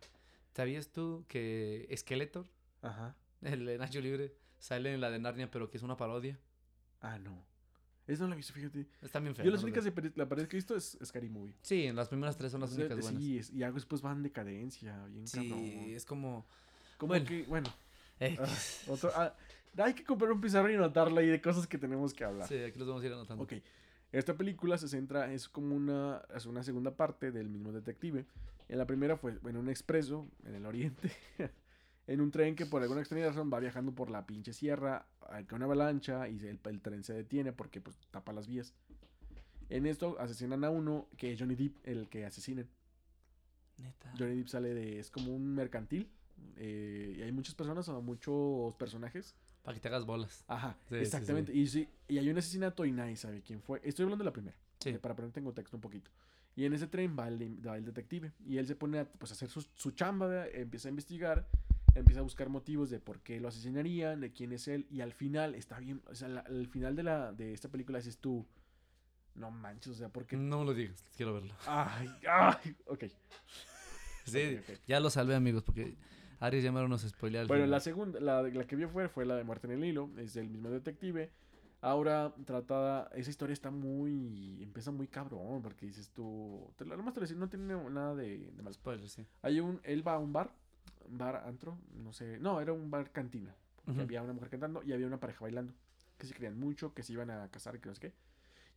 ¿Sabías tú que Skeletor, Ajá. el de Nacho Libre, sale en la de Narnia, pero que es una parodia? Ah, no. Eso no lo he visto, fíjate. Está bien feo. Yo las no únicas de la pared que he visto es Scary Movie. Sí, en las primeras tres son las O sea, únicas buenas. Sí, es- y algo después van en decadencia, bien Sí, cabrón. es como... Como bueno. que, bueno, eh, ah, otro- ah, hay que comprar un pizarro y anotarla ahí de cosas que tenemos que hablar. sí, aquí los vamos a ir anotando. Ok. Esta película se centra, es como una, es una segunda parte del mismo detective. En la primera fue en un expreso en el oriente, (laughs) en un tren que por alguna extraña razón va viajando por la pinche sierra, hay una avalancha y el tren se detiene porque pues tapa las vías. En esto asesinan a uno que es Johnny Depp, el que asesinan. Neta. Johnny Depp sale de, es como un mercantil eh, y hay muchas personas o muchos personajes. Para que te hagas bolas. Ajá, Sí, sí, exactamente. Y, sí, y hay un asesinato y nadie sabe quién fue. Estoy hablando de la primera. Sí. eh, para ponerte en contexto un poquito. Y en ese tren va el, va el detective. Y él se pone a pues, hacer su, su chamba, ¿verdad? empieza a investigar, empieza a buscar motivos de por qué lo asesinarían, de quién es él. Y al final, está bien, o sea, la- al final de, la, de esta película dices tú, no manches, o sea, porque... No me lo digas, quiero verlo. Ay, ay, ok. Sí, ok, ok. ya lo salvé, amigos, porque Aries ya me nos spoilea el Bueno, final. la segunda, la, la que vio fue, fue la de Muerte en el Hilo, es del mismo detective. Ahora, tratada, esa historia está muy, empieza muy cabrón, porque dices tú, te lo nomás te lo decir, no tiene nada de, de mal. Spoiler, sí. Hay un, él va a un bar, bar antro, no sé, no, era un bar cantina. porque Ujú. Había una mujer cantando y había una pareja bailando, que se querían mucho, que se iban a casar, que no sé qué.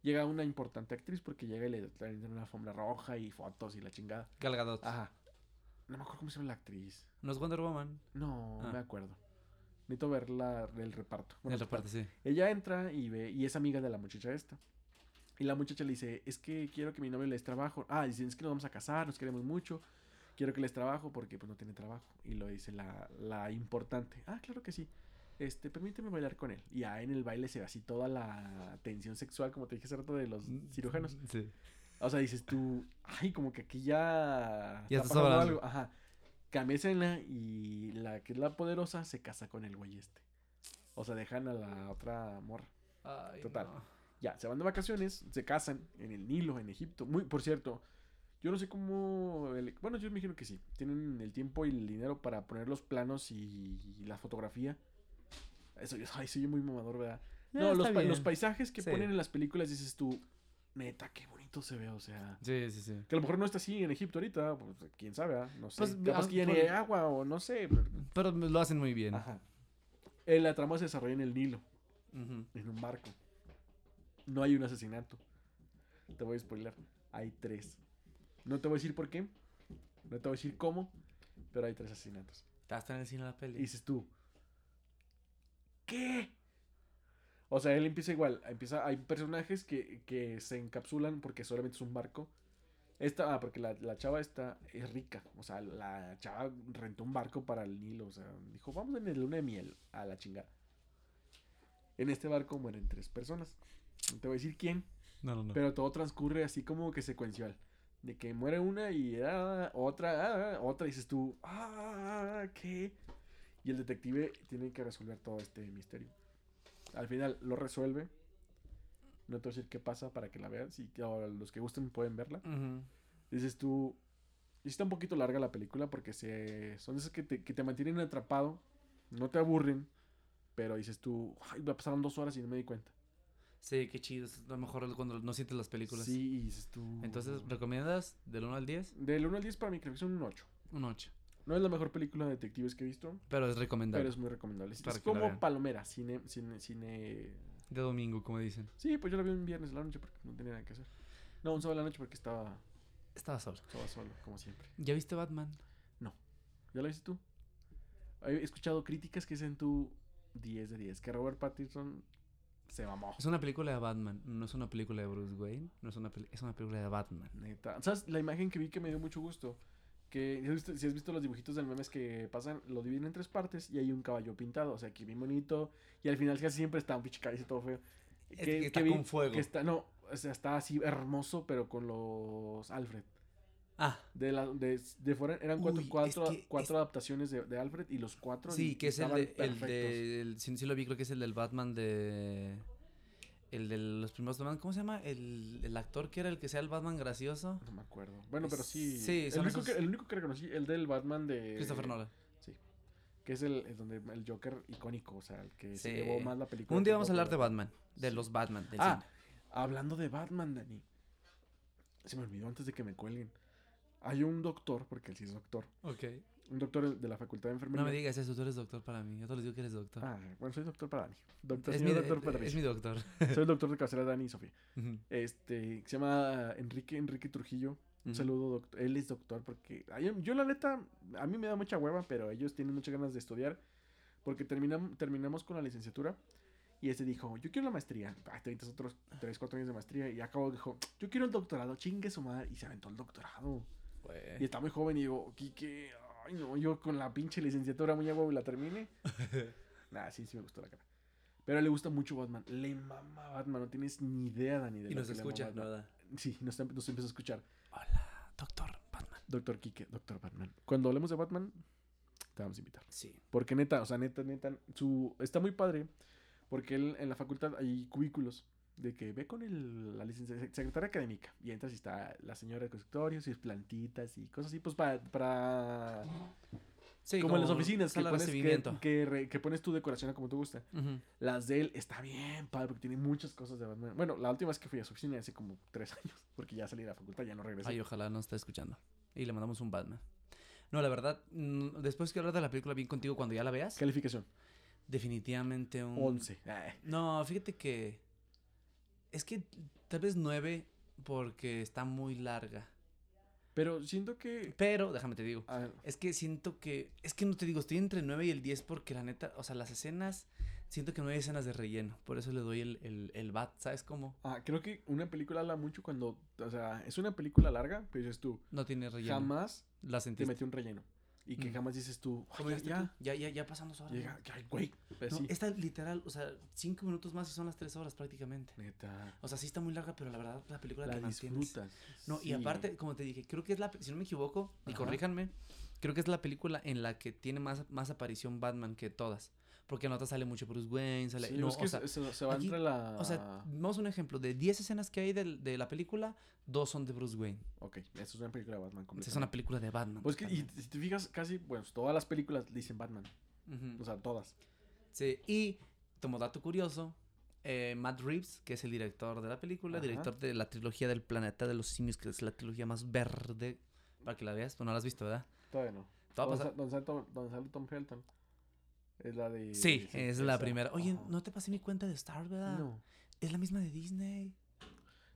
Llega una importante actriz porque llega y le traen una alfombra roja y fotos y la chingada. Gal Gadot. Ajá. No me acuerdo cómo se llama la actriz. No es Wonder Woman. No, no Ah. me acuerdo. Necesito ver la, el reparto. Bueno, el total. reparto, sí. Ella entra y ve, y es amiga de la muchacha esta. Y la muchacha le dice, es que quiero que mi novio le des trabajo. Ah, dice, es que nos vamos a casar, nos queremos mucho. Quiero que les trabajo porque pues no tiene trabajo. Y lo dice la, la importante. Ah, claro que sí. Este, permíteme bailar con él. Y ya en el baile se ve así toda la tensión sexual, como te dije hace rato, de los cirujanos. Sí. O sea, dices tú, ay, como que aquí ya. Ya está pasando sobrando. Ajá. Cambia escena y la que es la poderosa se casa con el güey este. O sea, dejan a la otra morra. Ay, Total. no. Ya, se van de vacaciones, se casan en el Nilo, en Egipto. Muy, por cierto, yo no sé cómo. el- bueno, yo me imagino que sí. Tienen el tiempo y el dinero para poner los planos y, y la fotografía. Eso, ay, soy muy mamador, ¿verdad? Eh, No, los, los paisajes que Sí. ponen en las películas dices tú. Neta, qué bonito se ve, o sea. Sí, sí, sí. Que a lo mejor no está así en Egipto ahorita, pues quién sabe, ¿ah? no sé. Pues, Capaz ah, que ya ni por- hay agua o no sé. pero- Pero lo hacen muy bien. Ajá. Eh, la trama se desarrolla en el Nilo, Ujú. en un barco. No hay un asesinato. Te voy a spoiler. Hay tres. No te voy a decir por qué. No te voy a decir cómo. Pero hay tres asesinatos. Hasta en el cine la Y peli. dices tú. ¿Qué? O sea, él empieza igual. Empieza, hay personajes que, que se encapsulan porque solamente es un barco. Esta, ah, porque la, la chava esta es rica. O sea, la chava rentó un barco para el Nilo. O sea, dijo, vamos en el luna de miel a la chingada. En este barco mueren tres personas. No te voy a decir quién, No, no, no. pero todo transcurre así como que secuencial. De que muere una y ah, otra, ah, otra, y dices tú, ah, ¿qué? Y el detective tiene que resolver todo este misterio. Al final lo resuelve. No te voy a decir qué pasa para que la vean. Si o los que gusten pueden verla. Dices tú, y está un poquito larga la película porque se, son esas que te, que te mantienen atrapado, no te aburren, pero dices tú, ay, me pasaron dos horas y no me di cuenta. Sí, qué chido. Es lo mejor cuando no sientes las películas. Sí, y dices tú. Entonces, ¿recomiendas del 1 al 10? Del 1 al 10 para mí creo que son un 8. Un 8. No es la mejor película de detectives que he visto, Pero es recomendable. pero es muy recomendable. Es, como palomera, cine, cine, cine... De domingo, como dicen. Sí, pues yo la vi un viernes a la noche porque no tenía nada que hacer. No, un sábado a la noche porque estaba, Estaba solo. estaba solo, como siempre. ¿Ya viste Batman? ¿Ya la viste tú? He escuchado críticas que dicen tú 10 de 10, que Robert Pattinson se mamó. Es una película de Batman. No es una película de Bruce Wayne. No es una, es una película de Batman. Neta. ¿Sabes? La imagen que vi que me dio mucho gusto. Que si has visto, si los dibujitos del memes que pasan, lo dividen en tres partes y hay un caballo pintado. O sea, que bien bonito. Y al final casi siempre está un pinche caballo todo feo. Es que está con fuego. Que está, no, o sea, está así hermoso, pero con los Alfred. Ah, De, la, de, de fuera eran cuatro, Uy, es cuatro, que cuatro adaptaciones de, de Alfred y los cuatro. sí, que es el de, el de el- sí, sí lo vi, creo que es el del Batman de... El de los primeros Batman, ¿cómo se llama? El, el actor que era el que sea el Batman gracioso. No me acuerdo. Bueno, pero sí. Sí, el, único esos- que, el único que reconocí, el del Batman de. Christopher Nolan. Que es el, el donde el Joker icónico, o sea, el que se Sí. llevó más la película. Un día vamos a hablar de Batman, de Sí. los Batman del Ah, cine. hablando de Batman, Dani. Se me olvidó antes de que me cuelguen. Hay un doctor, porque él sí es doctor. Ok. Un doctor de la Facultad de Enfermería. No me digas eso, tú eres doctor para mí. Yo te les digo que eres doctor. Ah, bueno, soy doctor para Dani. Doctor, es, mi, doctor Patricio. es mi doctor. Soy el doctor de cabecera Dani y Sofía. Ujú, Este, se llama Enrique Enrique Trujillo. Un saludo, doctor. Él es doctor porque yo la neta, a mí me da mucha hueva, pero ellos tienen muchas ganas de estudiar porque terminam- terminamos con la licenciatura y este dijo, yo quiero la maestría. Ay, te avientas otros 3, 4 años de maestría y acabó dijo, yo quiero el doctorado, chingue su madre. Y se aventó el doctorado. Y está muy joven y digo, Kike, ay no, yo con la pinche licenciatura muy a huevo y la termine. (laughs) Nah, sí, sí me gustó la cara. Pero le gusta mucho Batman. Le mama Batman, no tienes ni idea, Dani. De Y lo nos que escucha. ¿verdad? Sí, nos, nos empieza a escuchar. Hola, doctor Batman. Doctor Kike, Doctor Batman. Cuando hablemos de Batman, te vamos a invitar. Sí. Porque neta, o sea, neta, neta, su, está muy padre. Porque él, en la facultad hay cubículos de que ve con el, la licencia, secretaria académica y entras y está la señora de consultorio, sus plantitas y cosas así, pues para, para Sí, como en las oficinas que pones, que, que re- que pones tu decoración a como te gusta. Las de él está bien padre porque tiene muchas cosas de Batman. Bueno, la última vez que fui a su oficina hace como tres (laughs) años, porque ya salí de la facultad, ya no regresé. Ay, ojalá nos esté escuchando. Y le mandamos un Batman. No, la verdad, mm, después que hablar de la película bien contigo cuando ya la veas, Calificación, definitivamente un... 11. Ay, No, fíjate que... Es que tal vez nueve porque está muy larga. Pero siento que... Pero, déjame te digo, ah, es que siento que... Es que no te digo, estoy entre el 9 y el 10 porque la neta, o sea, las escenas... Siento que no hay escenas de relleno. Por eso le doy el, el, el bat, ¿sabes cómo? ah, creo que una película habla mucho cuando... O sea, es una película larga, pero dices tú, No tiene relleno. jamás La te sentiste. metió un relleno. Y que Mm. jamás dices tú, ¿Cómo "Ay, dijiste ya, tú? Ya, ya, ya pasan dos horas. ya, llega, güey. Pues No, esta literal, o sea, cinco minutos más y son las tres horas prácticamente. Neta, O sea, sí está muy larga, pero la verdad la película la te disfrutas. No, y aparte, como te dije, creo que es la, si no me equivoco, y corríjanme, creo que es la película en la que tiene más, más aparición Batman que todas. Porque en otras sale mucho Bruce Wayne, sale... Sí, no, es que o sea, se, se va aquí- entre la... o sea, vamos a un ejemplo, de 10 escenas que hay del- de, la película, dos son de Bruce Wayne. Ok, eso es una película de Batman. Es una película de Batman. Pues que, y si te fijas, casi, bueno, todas las películas dicen Batman. O sea, todas. Sí, y como dato curioso, eh, Matt Reeves, que es el director de la película, Ajá. director de la trilogía del planeta de los simios, que es la trilogía más verde. Para que la veas, pues no la has visto, ¿verdad? Todavía no. Sa- donde sale Tom- Tom Felton. Es la de. Sí, es la primera. Oye, no te pasé mi cuenta de Star, ¿verdad? No. Es la misma de Disney.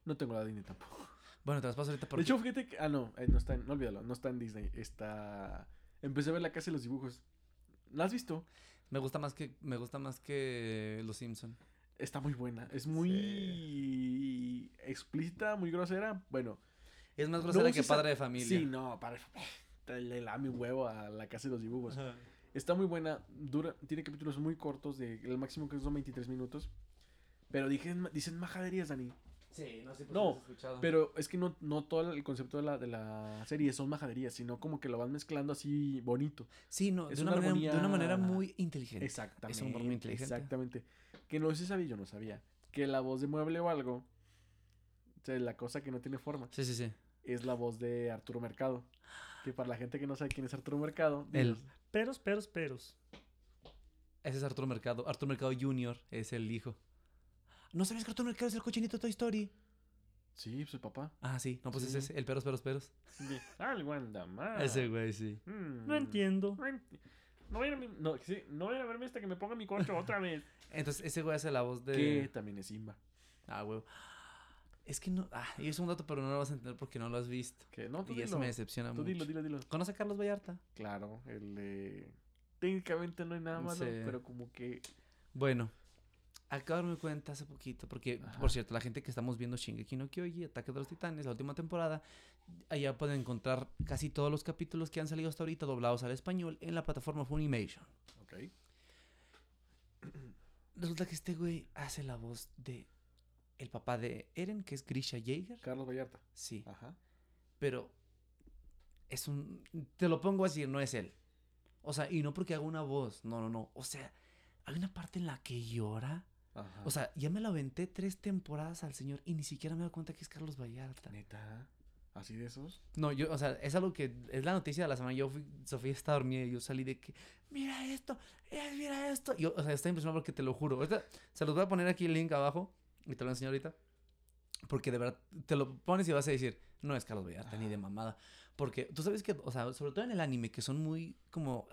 No tengo la Disney tampoco. Bueno, te las paso ahorita De porque... hecho, fíjate que. Ah, no, eh, no está en. No olvídalo, no está en Disney. Está. Empecé a ver la casa de los dibujos. ¿La has visto? Me gusta más que me gusta más que Los Simpson. Está muy buena. Es muy explícita, muy grosera. Bueno, Es más grosera que padre de familia. sí, no, para. Le lame un huevo a la casa de los dibujos. Está muy buena. Dura, tiene capítulos muy cortos. De, el máximo que son 23 minutos. Pero dicen, dicen majaderías, Dani. Sí, no sé por qué No, escuchado. Pero es que no, no todo el concepto de la, de la serie son majaderías, sino como que lo van mezclando así bonito. sí, no, es de una, una manera, de una manera muy inteligente. Exactamente. Es un muy inteligente. Exactamente. Que no se sabía, yo no sabía. Que la voz de mueble o algo, o sea, la cosa que no tiene forma, Sí, sí, sí. es la voz de Arturo Mercado. Que para la gente que no sabe quién es Arturo Mercado, El- Peros, peros, peros. Ese es Arturo Mercado. Arturo Mercado Jr. es el hijo. ¿No sabes que Arturo Mercado es el cochinito de Toy Story? sí, pues el papá. Ah, sí. No, pues Sí. ese es el peros, peros, peros. Algo anda mal. Ese güey, sí. Mm, No entiendo. No, enti- no vayan a, mi- no, sí, no vayan a verme hasta que me ponga mi corcho otra vez. (laughs) Entonces, ese güey hace la voz de... Que también es Simba. Ah, güey. Es que no... Ah, y es un dato, pero no lo vas a entender porque no lo has visto. Que no, tú Y eso me decepciona Tú mucho. dilo, dilo, dilo. ¿Conoce a Carlos Vallarta? Claro, el de... Técnicamente no hay nada malo, Sí. pero como que... Bueno, acabo de darme cuenta hace poquito, porque, Ajá. por cierto, la gente que estamos viendo Shingeki no Kyoji, Ataque de los Titanes, la última temporada, allá pueden encontrar casi todos los capítulos que han salido hasta ahorita doblados al español en la plataforma Funimation. Ok. Resulta que este güey hace la voz de el papá de Eren, que es Grisha Jaeger. Carlos Vallarta. Sí, Ajá. pero es un... Te lo pongo así, no es él. O sea, y no porque haga una voz, no, no, no. O sea, hay una parte en la que llora. Ajá. O sea, ya me la aventé tres temporadas al señor y ni siquiera me doy cuenta que es Carlos Vallarta. neta. ¿Así de esos? No, yo, o sea, es algo que es la noticia de la semana. Yo fui, Sofía está dormida y yo salí de que, mira esto, eh, mira esto. Yo, o sea, está impresionado porque te lo juro. Ahorita se los voy a poner aquí el link abajo y te lo enseño ahorita. Porque de verdad te lo pones y vas a decir, no es Carlos Vallarta ni de mamada. Porque tú sabes que, o sea, sobre todo en el anime, que son muy como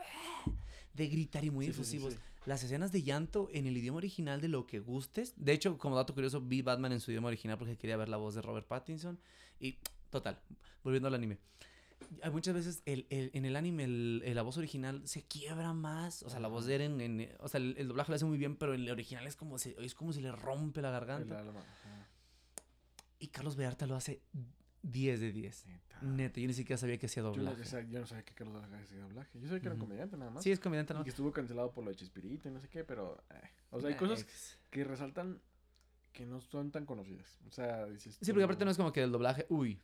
de gritar y muy sí. Las escenas de llanto en el idioma original de lo que gustes. De hecho, como dato curioso, vi Batman en su idioma original porque quería ver la voz de Robert Pattinson. Y, total, volviendo al anime. Hay muchas veces el, el- en el anime el- el- la voz original se quiebra más. O sea, la voz de Eren, en- o sea, el, el doblaje lo hace muy bien, pero el original es como, se, es como si le rompe la garganta. alma. Y Carlos Vallarta lo hace 10 de 10. Neta. Neta, yo ni siquiera sabía que hacía Yo doblaje. o sea, yo no sabía que Carlos Vallarta hacía doblaje. Yo sabía que era comediante nada más. Sí, es comediante, ¿no? Y que estuvo cancelado por lo de Chespirito y no sé qué, pero... eh, O sea, hay cosas ex. que resaltan que no son tan conocidas. O sea, dices... Sí, porque aparte no es como que el doblaje, uy,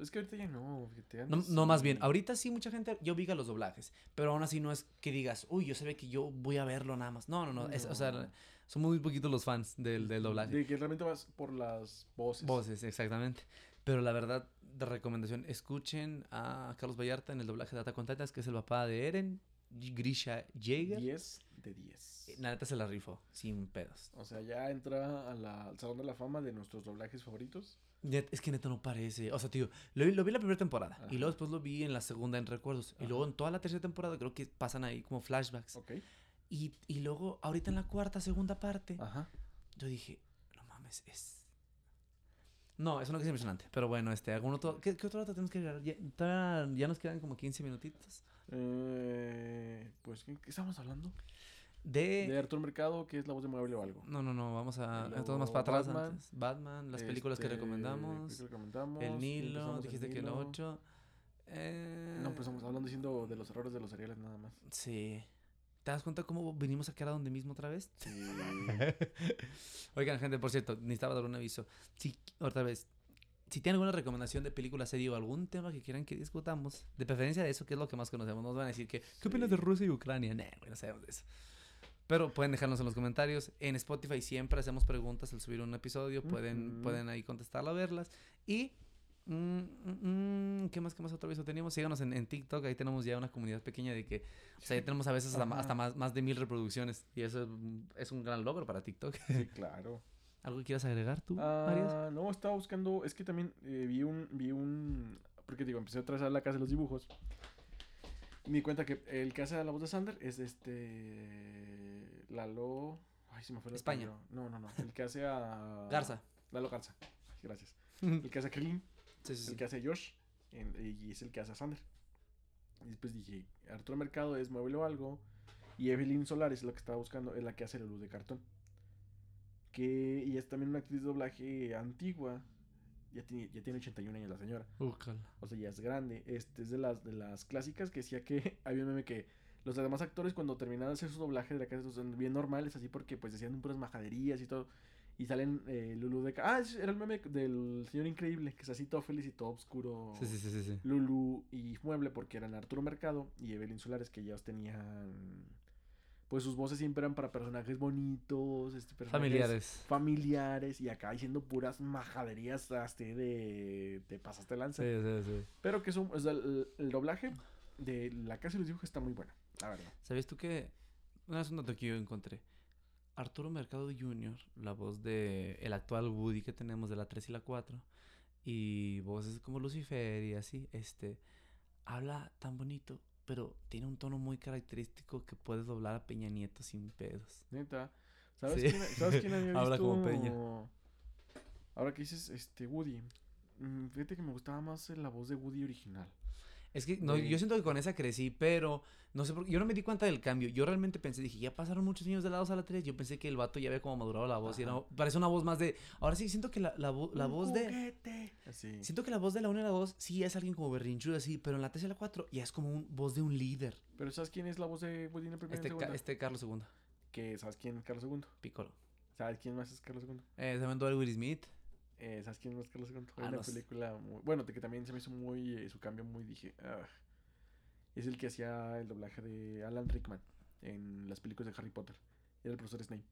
Es que ahorita ya no. fíjate, No, más bien, ahorita sí mucha gente, yo vi los doblajes, pero aún así no es que digas, uy, yo sabía que yo voy a verlo nada más. No, no, no, es- o sea, son muy poquitos los fans del, del doblaje. De que realmente vas por las voces. Voces, exactamente. Pero la verdad, de recomendación, escuchen a Carlos Vallarta en el doblaje de Attack on Titans, que es el papá de Eren, Grisha Jaeger. 10 de 10. La neta se la rifó, sin pedos. O sea, ya entra a la- al Salón de la Fama de nuestros doblajes favoritos. Es que neta no parece. O sea, tío, lo, vi- lo vi en la primera temporada y luego después lo vi en la segunda en Recuerdos. Y luego en toda la tercera temporada creo que pasan ahí como flashbacks. Ok. Y, y luego, ahorita en la cuarta, segunda parte, Ajá. yo dije, no mames, es. No, es una cosa impresionante. Pero bueno, este, algún otro. ¿Qué, qué otro dato tenemos que agregar? Ya, ya nos quedan como 15 minutitos. Eh, pues, ¿qué, qué estamos hablando? De. De Arturo Mercado, que es la voz de Mueble o algo. No, no, no, vamos a. Entonces más para atrás Batman. antes. Batman, las películas que Este, recomendamos. películas que recomendamos, El Nilo, el dijiste que el Nilo. 8. Eh, No, pues estamos hablando diciendo de los errores de los cereales nada más. Sí. ¿Te das cuenta cómo venimos a quedar a donde mismo otra vez? Sí. (laughs) Oigan, gente, por cierto, necesitaba dar un aviso. Si, otra vez, si tienen alguna recomendación de película, serie o algún tema que quieran que discutamos, de preferencia de eso, que es lo que más conocemos, nos van a decir que, ¿qué opinas Sí. de Rusia y Ucrania? Nah, no sabemos de eso. Pero pueden dejarnos en los comentarios. En Spotify siempre hacemos preguntas al subir un episodio. Pueden, Ujú. pueden ahí contestarla, verlas. Y Mm, mm, mm, ¿Qué más, qué más otro aviso teníamos? Síganos en, en TikTok, ahí tenemos ya una comunidad pequeña de que, o sea, ya tenemos a veces hasta, hasta más, más de mil reproducciones y eso es, un- es un gran logro para TikTok. Sí, claro. (laughs) ¿Algo que quieras agregar tú? Ah, no, estaba buscando. Es que también eh, vi un. Vi un. Porque digo, empecé a trazar la casa de los dibujos. Me di cuenta que el que hace la voz de Sander es este. Lalo. Ay, se me fue el España. No, no, no. El que hace a. Garza. Lalo Garza. Gracias. (laughs) El que hace a Krillin. sí, sí. El que hace a Josh. en- y es el que hace a Sander. Y después dije, Arturo Mercado es Muévelo Algo. Y Evelyn Solares es la que estaba buscando, es la que hace la luz de cartón. Que y es también una actriz de doblaje antigua. Ya tiene, ya tiene 81 años la señora. Úcala. O sea, ya es grande. Este es de las, de las clásicas que decía que (laughs) había un meme que los demás actores cuando terminaban de hacer su doblaje de la casa son bien normales, así porque pues decían puras majaderías y todo. Y salen eh, Lulu de... Ah, era el meme del señor increíble, que es así todo feliz y todo oscuro. Sí, sí, sí. Lulu y Mueble porque eran Arturo Mercado y Evelyn Solares que ya tenían pues sus voces siempre eran para personajes bonitos, este, personajes Familiares. familiares y acá diciendo puras majaderías hasta de te pasaste lanza. Sí, sí, sí. Pero que es un- o sea, el, el doblaje de La Casa de los Dibujos está muy bueno, la verdad. ¿Sabías tú que una es un dato que yo encontré? Arturo Mercado Jr., la voz de el actual Woody que tenemos de la 3 y la 4, y voces como Lucifer y así, este, habla tan bonito, pero tiene un tono muy característico que puedes doblar a Peña Nieto sin pedos. Neta. ¿Sabes, Sí. quién, ¿sabes quién había (laughs) Habla visto? como Peña. Ahora que dices este Woody. mm, Fíjate que me gustaba más la voz de Woody original. Es que no, Sí. yo siento que con esa crecí, pero no sé por qué. Yo no me di cuenta del cambio. Yo realmente pensé, dije, ya pasaron muchos años de la 2 a la 3. Yo pensé que el vato ya había como madurado la voz. Y era, parece una voz más de. Ahora sí, siento que la, la, la Un voz de. Así. Siento que la voz de la 1 y la 2 sí es alguien como berrinchudo así, pero en la 3 y la 4 ya es como un voz de un líder. Pero ¿sabes quién es la voz de la primera Este, ca- este Carlos II, Que ¿Sabes quién es Carlos II? Piccolo. ¿Sabes quién más es Carlos II? Eh, se mandó el Will Smith. Eh, ¿Sabes quién más es Carlos? Hay Ah, una película muy... Bueno, que también se me hizo muy... eh, su cambio muy... Dije... "Ah". Es el que hacía el doblaje de Alan Rickman en las películas de Harry Potter. Era el profesor Snape.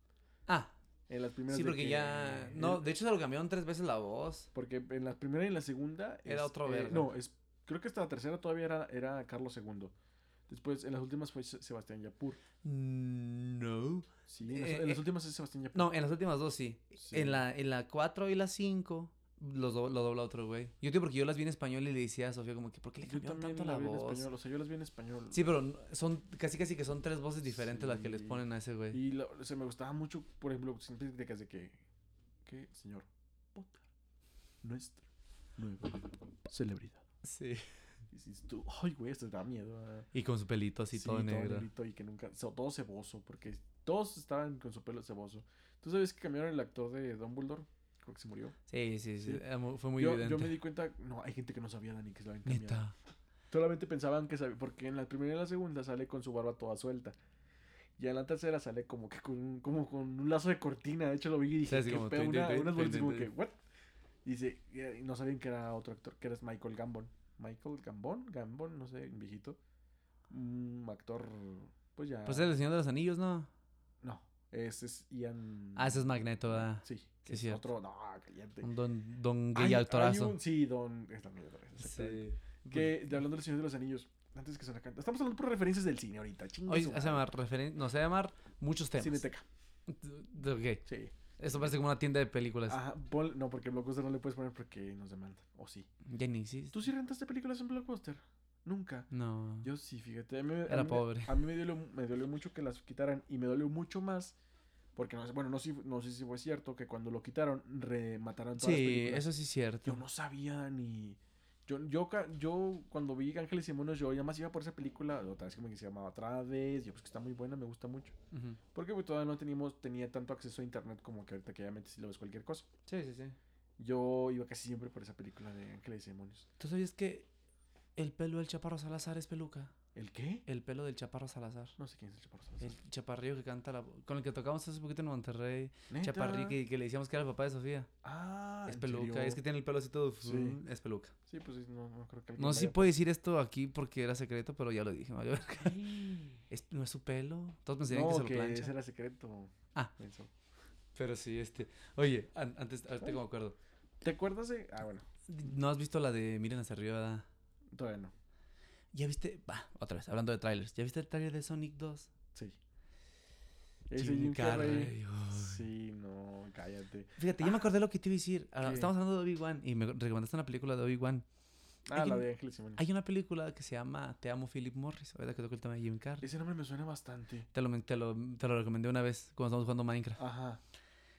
Ah, En las primeras sí, porque que- ya. No, de hecho se lo cambiaron tres veces la voz. Porque en la primera y en la segunda... Era es, otro eh, verga. No, es... Creo que hasta la tercera todavía era, era Carlos II. Después, en las últimas fue Se- Sebastián Yapur. No. Sí, en las, Eh, en las eh, últimas es Sebastián Yapur. No, en las últimas dos sí. Sí. En la, en la 4 y la 5 los do- lo dobla otro güey. Yo digo porque yo las vi en español y le decía a Sofía como que, ¿por qué le cambiaron tanto la la vi en voz? español. O sea, yo las vi en español. Sí, pero son casi casi que son tres voces diferentes las que les ponen a ese güey. Y lo- o sea, me gustaba mucho, por ejemplo, siempre te de que, que, señor Potter, nuestra nueva celebridad. Sí. Y dices tú, ay, güey, esto da miedo. ah". Y con su pelito así Sí, todo negro. negrito y que nunca, so- todo ceboso, porque todos estaban con su pelo ceboso. ¿Tú sabes que cambiaron el actor de Dumbledore? Creo que se murió. Sí, sí, sí. Fue muy yo, evidente. yo me di cuenta, no, hay gente que no sabía, Dani, que se lo habían cambiado. Neta. Solamente pensaban que sabía, porque en la primera y la segunda sale con su barba toda suelta. Ya en la tercera sale como que con como con un lazo de cortina. De hecho lo vi y dije, tin, Una- unas bolitas como que, ¿what? Y dice, y no sabían que era otro actor, que era Michael Gambon. Michael Gambon, Gambon, no sé, un viejito. Un actor, pues ya. Pues es el Señor de los Anillos, ¿no? No, ese es Ian. Ah, ese es Magneto, ¿verdad? Sí, Sí, es cierto. otro, no, callante. Un don, don un- sí, don. es exactamente. Sí. Que de hablando del Señor de los Anillos, antes que se la canta. Estamos hablando por referencias del cine ahorita. chingue Hoy se llama referen- no, se va a llamar muchos temas. Cineteca. Ok. Sí. Esto parece como una tienda de películas. Ajá, no, porque Blockbuster no le puedes poner porque nos demandan. O sí. Ya ni existe. ¿Tú sí rentaste películas en Blockbuster? Nunca. No. Yo sí, fíjate. A mí, a Era mí pobre. A mí me dolió, me dolió mucho que las quitaran y me dolió mucho más. Porque, no sé, bueno, no, no sé si fue cierto que cuando lo quitaron, remataron todas las Sí, películas. eso sí es cierto. Yo no sabía ni. Yo, yo, ca- yo cuando vi Ángeles y Demonios, yo ya más iba por esa película. Otra vez que me se llamaba otra vez. Yo, pues que está muy buena, me gusta mucho. Porque pues, todavía no teníamos, tenía tanto acceso a internet como que ahorita que ya metes y lo ves cualquier cosa. Sí, sí, sí. Yo iba casi siempre por esa película de Ángeles y Demonios. ¿Tú sabías que el pelo del Chaparro Salazar es peluca? ¿El qué? El pelo del Chaparro Salazar. No sé quién es el Chaparro Salazar. El chaparrillo que canta la... Con el que tocamos hace poquito en Monterrey. ¿Neta? Chaparrillo que, que le decíamos que era el papá de Sofía. Ah, es ¿en peluca. serio? Es que tiene el pelo así todo... Sí. Es peluca. Sí, pues sí, no, no creo que No sé si puedo decir esto aquí porque era secreto, pero ya lo dije. Es, no es su pelo. Todos pensarían No, que se lo que plancha. ese era secreto. Ah. Menso. Pero sí, este... Oye, an- antes, ahorita me acuerdo. ¿Te acuerdas de...? Ah, bueno. ¿No has visto la de Miren hacia arriba? Todavía no. ¿Ya viste? Va, otra vez, hablando de trailers. ¿Ya viste el trailer de Sonic 2? Sí. Jim Carrey. Sí, no, cállate. Fíjate, ya me acordé lo que te iba a decir. Ah. Estamos hablando de Obi-Wan y me recomendaste una película de Obi-Wan. Ah, Hay la un- de Ángeles y Demonios. Hay una película que se llama Te amo Philip Morris. Ahorita que toco el tema de Jim Carrey. Ese nombre me suena bastante. Te lo, te, lo, te lo recomendé una vez cuando estábamos jugando Minecraft. Ajá.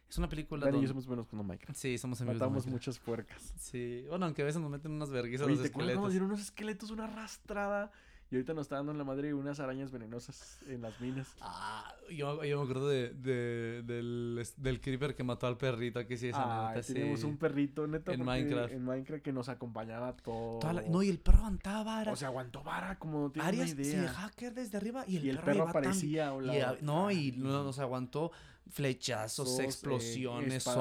Es una película Dani donde... yo somos buenos con Minecraft. Sí, somos amigos de Matamos Minecraft. muchas puercas. Sí, bueno, aunque a veces nos meten unas verguizas los ¿te acuerdas cuando esqueletos. dieron unos esqueletos, una arrastrada? Y ahorita nos está dando en la madre unas arañas venenosas en las minas. Ah, yo, yo me acuerdo de, de- del, del creeper que mató al perrito. Aquí sí, esa Ah, anécdota, teníamos sí. un perrito, neta, En Minecraft. En Minecraft que nos acompañaba todo. La- no, y el perro aguantaba vara. O sea, aguantó vara, como no tienes Arias idea. dejaba caer desde arriba y el, y el perro, perro iba tan- aparecía. o y no, y no, nos aguantó flechazos, esos, eh, explosiones, de los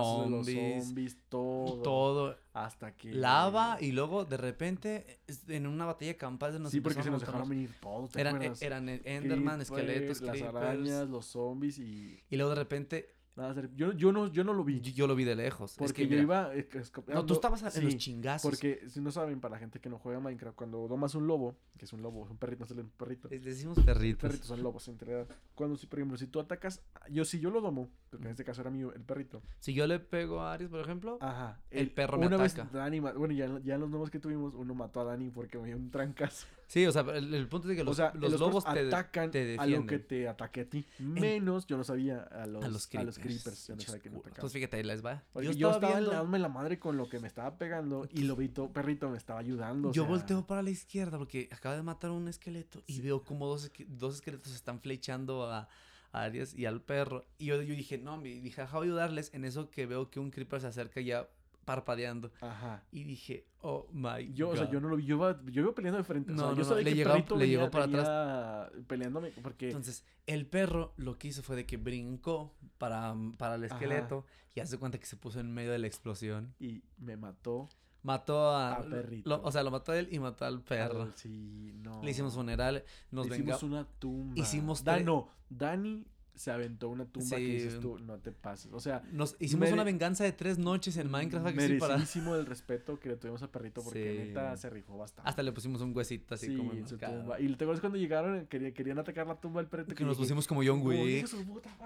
zombies, zombies, todo. todo. Hasta que. Lava y luego de repente en una batalla campal nos Sí, porque se nos dejaron venir todos. ¿te eran, acuerdas? eran Enderman, Creeper, esqueletos, Las creepers. arañas, los zombies y. Y luego de repente Nada, hacer- yo, yo, no, yo no lo vi. yo, yo lo vi de lejos. Porque es que yo mira, iba. escapando- No, tú estabas en los sí, chingazos. Porque si no saben, para la gente que no juega Minecraft, cuando domas un lobo, que es un lobo, es un perrito, no es un perrito. Les decimos perritos. Perritos son lobos en realidad. Cuando, si, por ejemplo, si tú atacas, yo si yo lo domo, porque en este caso era mío, el perrito. Si yo le pego a Aries, por ejemplo, Ajá. El perro me una ataca. Vez Dani, bueno, ya, ya en los nuevos que tuvimos, uno mató a Dani porque me dio un trancazo. Sí, o sea, el, el punto es que los, o sea, los, los lobos te, atacan te a lo que te ataque a ti. Menos, yo no sabía, a los, a los creepers. creepers. Yo no Pinches sabía que no culos. atacaban. Pues fíjate, ahí les va. Porque yo yo estaba, estaba viendo, dándome la madre con lo que me estaba pegando y Lobito, perrito, me estaba ayudando. o yo sea, volteo para la izquierda porque acaba de matar a un esqueleto y veo como dos, dos esqueletos están flechando a, a Aries y al perro. Y yo, yo dije, no, me dije, voy a ayudarles. En eso que veo que un creeper se acerca ya parpadeando. Ajá. Y dije, oh my Yo, o sea, God. yo no lo vi, yo iba, yo iba peleando de frente. o No, sea, no, yo no, sabía le que perrito le venía- llegó para venía peleándome porque Entonces, el perro lo que hizo fue de que brincó para, para el Ajá. esqueleto y hace cuenta que se puso en medio de la explosión. y me mató. Mató a... A perrito. lo- o sea, lo mató a él y mató al perro. al- sí, no. Le hicimos funeral, nos Le venga... hicimos una tumba. Hicimos Da- tre- no, Dani se aventó una tumba que Sí. dices tú, no te pases. O sea, Nos hicimos una venganza de tres noches en Minecraft que para... merecidísimo el respeto que le tuvimos a perrito porque Sí. neta se rifó bastante. Hasta le pusimos un huesito así sí, como en su tumba. Y te acuerdas cuando llegaron, querían, querían atacar la tumba del perrito. Que nos dije, pusimos como John "Oh, Wick.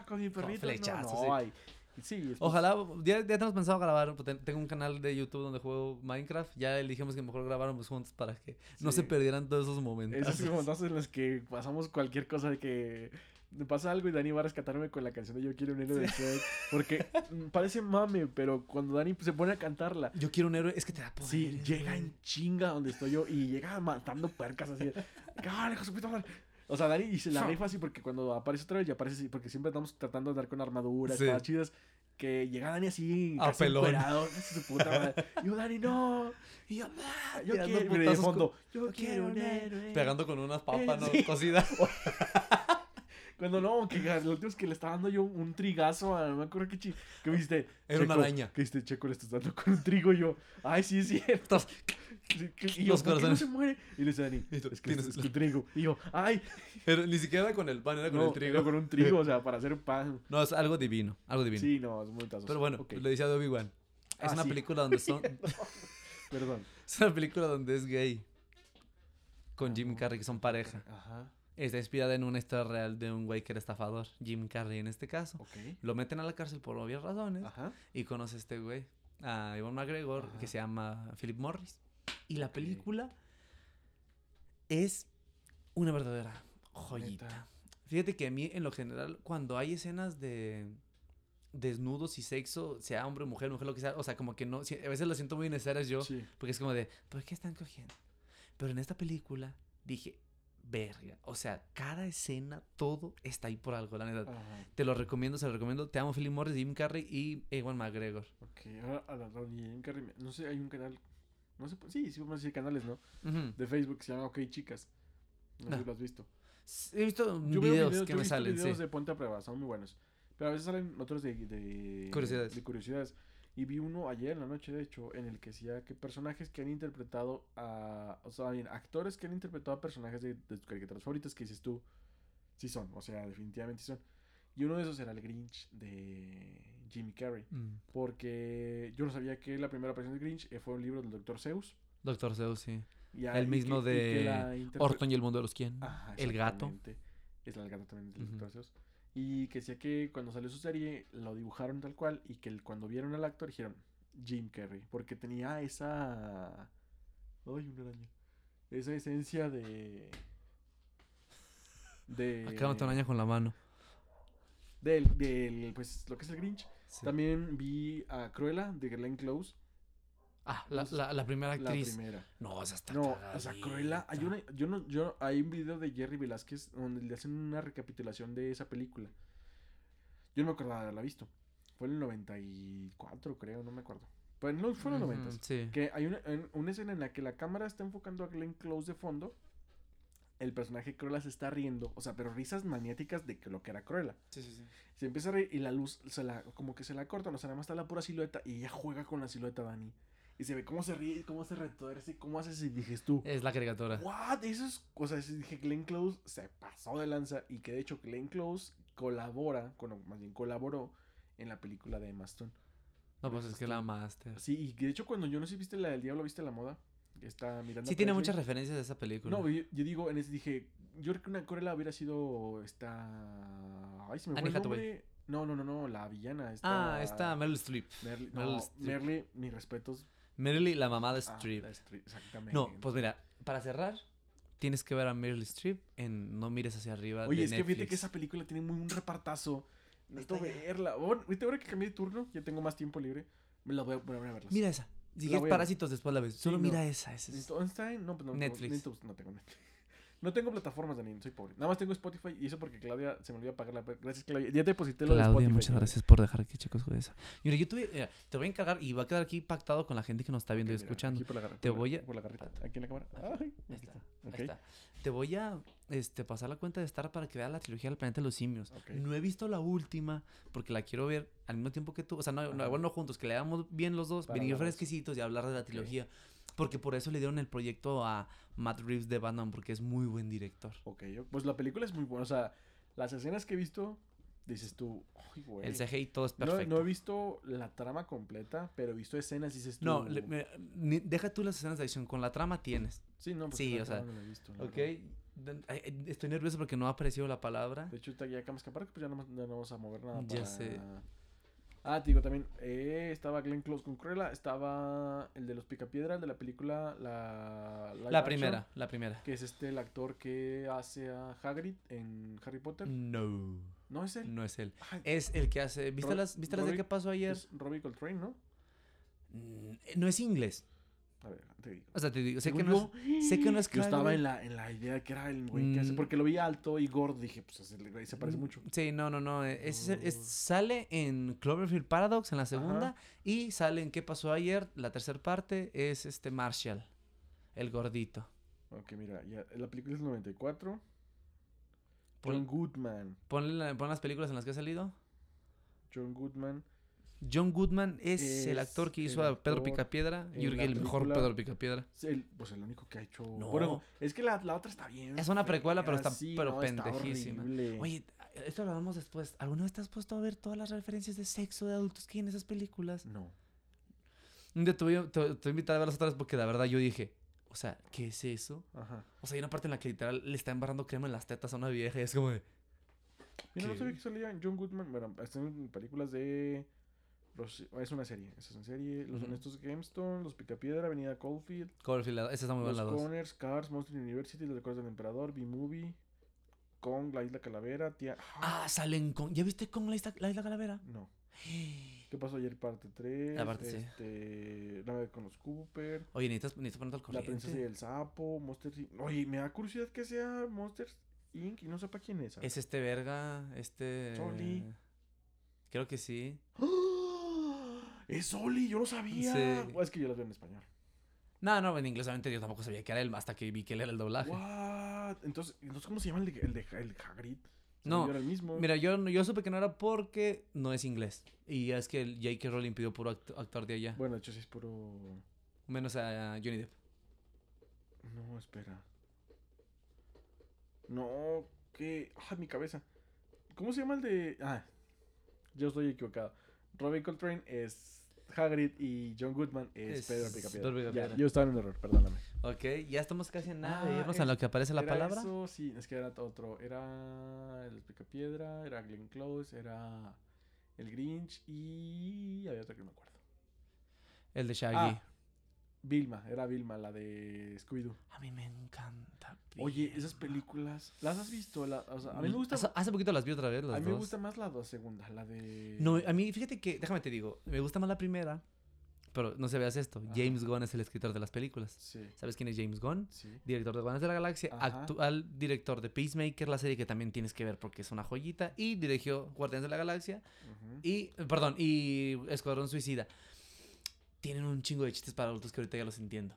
con mi perrito. no, no, ay. Sí, después- Ojalá, ya, ya tenemos pensado grabar, pues, ten- tengo un canal de YouTube donde juego Minecraft, ya dijimos que mejor grabáramos juntos para que no se perdieran todos esos momentos. Esos (laughs) momentos en los que pasamos cualquier cosa de que me pasa algo y Dani va a rescatarme con la canción de Yo quiero un héroe de Shrek. Porque mm, parece mame, pero cuando Dani se pone a cantarla, Yo quiero un héroe, es que te da poder. sí, llega en chinga donde estoy yo y llega matando puercas así. ¡Cállate! O sea, Dani y se la rifa así porque cuando aparece otra vez ya aparece así, porque siempre estamos tratando de dar con armaduras, Sí. espadas chidas. Que llega Dani así, A casi pelón. encuerado, casi su puta madre. Y yo, Dani, no. Y yo, ah, Yo quiero, de fondo, con- yo quiero un héroe. Pegando con unas papas, ¿no? Sí. Cocidas. (laughs) Cuando no, que lo último es que le estaba dando yo un trigazo a no me acuerdo qué chi. Que me dijiste. Era una araña. Que dijiste, Checo, le estás dando con un trigo. Y yo, ay, sí, es cierto. Y yo, Los ¿por qué no corazones. se muere? Y le dice Dani, Y tú, es que "Tienes- es, es un trigo. Y yo, ay, Pero ni siquiera era con el pan, era con no, el trigo. era con un trigo, o sea, para hacer pan. No, es algo divino, algo divino. Sí, no, es muy tazo. Pero bueno, Ok, lo decía de Obi-Wan. Es Ah, una sí. película (laughs) donde son... Perdón. (laughs) es una película donde es gay. Con Jim Carrey, que son pareja. Ajá, Está inspirada en una historia real de un güey que era estafador. Jim Carrey en este caso. Lo meten a la cárcel por obvias razones. Ajá. Y conoce a este güey, a Ivan McGregor, Ajá. que se llama Philip Morris. Y la Ok. película es una verdadera joyita. Neta. Fíjate que a mí, en lo general, cuando hay escenas de desnudos y sexo, sea hombre, mujer, mujer, lo que sea, o sea, como que no, a veces lo siento muy innecesarias yo, Sí. porque es como de, ¿por qué están cogiendo? Pero en esta película dije, verga, o sea, cada escena, todo está ahí por algo, la neta. Ajá. Te lo recomiendo, se lo recomiendo. Te amo, Philip Morris, Jim Carrey y Ewan McGregor. Ok, ahora a la Jim Carrey, No sé, hay un canal. No sé, sí, sí, vamos a decir canales, ¿no? De Facebook que se llama OK Chicas. No, sé No. si lo has visto. He visto Yo videos videos, que yo me visto salen, videos sí. de Ponte a Prueba, son muy buenos. Pero a veces salen otros de, de Curiosidades. de curiosidades. Y vi uno ayer en la noche, de hecho, en el que decía que personajes que han interpretado a. O sea, bien, actores que han interpretado a personajes de, de tus caricaturas favoritas que dices tú, sí son, o sea, definitivamente sí son. Y uno de esos era el Grinch de Jimmy Carrey. Mm. Porque yo no sabía que la primera aparición de Grinch eh, fue un libro del Dr. Seuss. Doctor Zeus, sí. Y El y mismo que- y de interpre- Orton y el mundo de los quién. Ajá, el gato. Es el gato también del Ujú. Dr. Seuss. Y que decía que cuando salió su serie lo dibujaron tal cual y que cuando vieron al actor dijeron Jim Carrey. Porque tenía esa... Ay, una araña. Esa esencia de... De... Acá una araña con la mano. Del, del, pues, lo que es el Grinch. Sí. También vi a Cruella de Glenn Close. Ah, la, Entonces, la, la primera La actriz. primera. No, esa está No, o sea, Cruella, hay cagadita. una, yo no, yo, hay un video de Jerry Velázquez donde le hacen una recapitulación de esa película. Yo no me acordaba de haberla visto. Fue en el 94, creo, no me acuerdo. Pero no, fue en los Ujú, 90. Sí. Que hay una, una escena en la que la cámara está enfocando a Glenn Close de fondo. El personaje Cruella se está riendo, o sea, pero risas maniáticas de que lo que era Cruella. Sí, sí, sí. Se empieza a reír y la luz se la, como que se la corta, o sea, nada más está la pura silueta y ella juega con la silueta Dani. Y se ve cómo se ríe, cómo se retuerce, cómo hace y dijes tú. Es la caricatura. What? Eso es, o sea, dije Glenn Close se pasó de lanza y que de hecho Glenn Close colabora, bueno, más bien colaboró en la película de Emma Stone. No, pues es que la master. Sí, y de hecho cuando yo no sé si viste la del diablo, viste la moda, está mirando. Sí, tiene muchas referencias de esa película. No, yo, yo digo, en ese dije, yo creo que una Cruella hubiera sido esta. Ay, se me fue el nombre. No, no, no, no, la villana. Esta... Ah, está Meryl Streep. Meryl no, Streep. Merly, mis respetos. Meryl, la mamá de Ah, Streep. exactamente. No, pues mira, para cerrar, tienes que ver a Meryl Streep en No mires hacia arriba. Oye, de es que fíjate que esa película tiene muy un repartazo. Necesito verla. Bueno, ahorita ahora que cambié de turno, ya tengo más tiempo libre. Me la voy a poner a verla. Mira esa. Si quieres parásitos después la ves. Solo no. mira esa. esa es- ¿Dónde está? No, pues no. Netflix. No tengo Netflix. No tengo plataformas, Daniel, soy pobre. Nada más tengo Spotify y eso porque Claudia se me olvidó pagarla. Gracias, Claudia. Ya te deposité lo de Claudia, Spotify. muchas gracias por dejar aquí, chicos, con esa. Y mira, yo te mira, te voy a encargar y va a quedar aquí pactado con la gente que nos está viendo y mira, escuchando. aquí por la Te por la- voy a- Por la garrita. Aquí en la cámara. Ay, Ahí está, ahí está. Te voy a este, pasar la cuenta de Star para que veas la trilogía del planeta de los simios. Ok. No he visto la última porque la quiero ver al mismo tiempo que tú. O sea, no, no, igual no juntos, que le hagamos bien los dos, venir de eso. fresquecitos y hablar de la trilogía. Porque por eso le dieron el proyecto a Matt Reeves de Batman, porque es muy buen director. Ok, pues la película es muy buena. O sea, las escenas que he visto, dices tú, ay, güey. El CGI todo es perfecto. no he visto la trama completa, pero he visto escenas y dices tú. No, le- me- ni- deja tú las escenas de acción, con la trama tienes. Sí, no, pues sí, la o sea, no he visto, ¿Ok? verdad. Estoy nervioso porque no ha aparecido la palabra. De hecho, ya acabamos escapar, pues ya no, vamos a mover nada Ya para... sé. Ah, te digo también, eh, estaba Glenn Close con Cruella, estaba el de los Picapiedra, el de la película La... La action, primera, la primera. Que es este, el actor que hace a Hagrid en Harry Potter. No, No es él. no es él. Ay, Es el que hace. ¿Viste las, ¿viste las de Robbie- qué pasó ayer? es Robbie Coltrane, ¿no? Mm, No es inglés. A ver, te digo. O sea, te digo, sé que, no es, sé que no es Yo estaba en la, en la idea de que era el güey que hace, Mm. porque lo vi alto y gordo, dije, pues ese güey se parece mucho. Sí, no, no, no. eh, ese es el- es- sale en Cloverfield Paradox en la segunda. Y sale en ¿Qué pasó ayer? La tercera parte es este Marshall, el gordito. Ok, mira, ya, la película es del 94. Pon- John Goodman. Ponle la- pon las películas en las que ha salido. John Goodman. John Goodman es, el actor que hizo a Pedro Picapiedra. Yo creo que el mejor Pedro Picapiedra. El, pues el único que ha hecho. No. Bueno, es que la, la otra está bien. Es una precuela, pero está- sí, pero no, pendejísima. Oye, esto lo hablamos después. ¿Alguna vez te has puesto a ver todas las referencias de sexo de adultos que hay en esas películas? No. Te voy, a- te, te voy a invitar a verlas otra vez porque la verdad yo dije, o sea, ¿qué es eso? Ajá. O sea, hay una parte en la que literal le está embarrando crema en las tetas a una vieja y es como de... Yo no sabía que salía John Goodman. Bueno, están en películas de. Los- es una serie. Esa es una serie. Los Ujú. Honestos Gemstone, Los Picapiedra, Avenida Caulfield, Cloverfield, la- esa está muy Los buena la dos. Conners, Cars, Monster University, Los Recuerdos del Emperador, B-Movie, Kong, La Isla Calavera, Tía. Ah, salen con... ¿Ya viste con la isla, la isla calavera? No. (gasps) ¿Qué pasó ayer? Parte 3. La parte sí. este, Nave con los Cooper. Oye, necesitas, necesitas ponerte al La corriente. princesa y el sapo. Monster Inc. Oye, me da curiosidad que sea Monster Inc. y no sepa quién es. Es este verga, este... Soli. Creo que sí. ¡Ah! Es Soli, yo lo sabía. Sí. Es que yo las veo en español. No, no, en inglés obviamente yo tampoco sabía que era él hasta que vi que él era el doblaje. What? Entonces, entonces, ¿cómo se llama el de, el de, el Hagrid? No, Según yo Era el mismo. Mira, yo, no- yo supe que no era porque no es inglés. Y es que el J.K. Rowling pidió puro act- actor de allá. Bueno, de hecho, sí es puro. Menos a Johnny Depp. No, espera. No, que. ¡Ay, mi cabeza! ¿Cómo se llama el de.? Ah, yo estoy equivocado. Robbie Coltrane es Hagrid y John Goodman es, Es Pedro Picapiedra. Picapiedra. Ya, yo estaba en un error, perdóname. Ok, ya estamos casi en nada Ah, de irnos es- a lo que aparece la Era palabra. Eso, sí, es que era otro. Era el Picapiedra, era Glenn Close, era el Grinch y había otro que no me acuerdo. El de Shaggy. Ah, Vilma, era Vilma, la de Scooby-Doo. A mí me encanta. Oye, esas películas, ¿las has visto? La- o sea, a mí me gusta, Hace, hace poquito las vi otra vez, las a mí me gusta más la dos segunda, la de... No, a mí, fíjate que, déjame te digo, me gusta más la primera, pero no se veas esto. Ajá. James Gunn es el escritor de las películas. Sí, ¿Sabes quién es James Gunn? sí. Director de Guardianes de la Galaxia, Ajá. actual director de Peacemaker, la serie que también tienes que ver porque es una joyita, y dirigió Guardianes de la Galaxia, y, perdón, y Escuadrón Suicida. Tienen un chingo de chistes para adultos que ahorita ya los entiendo.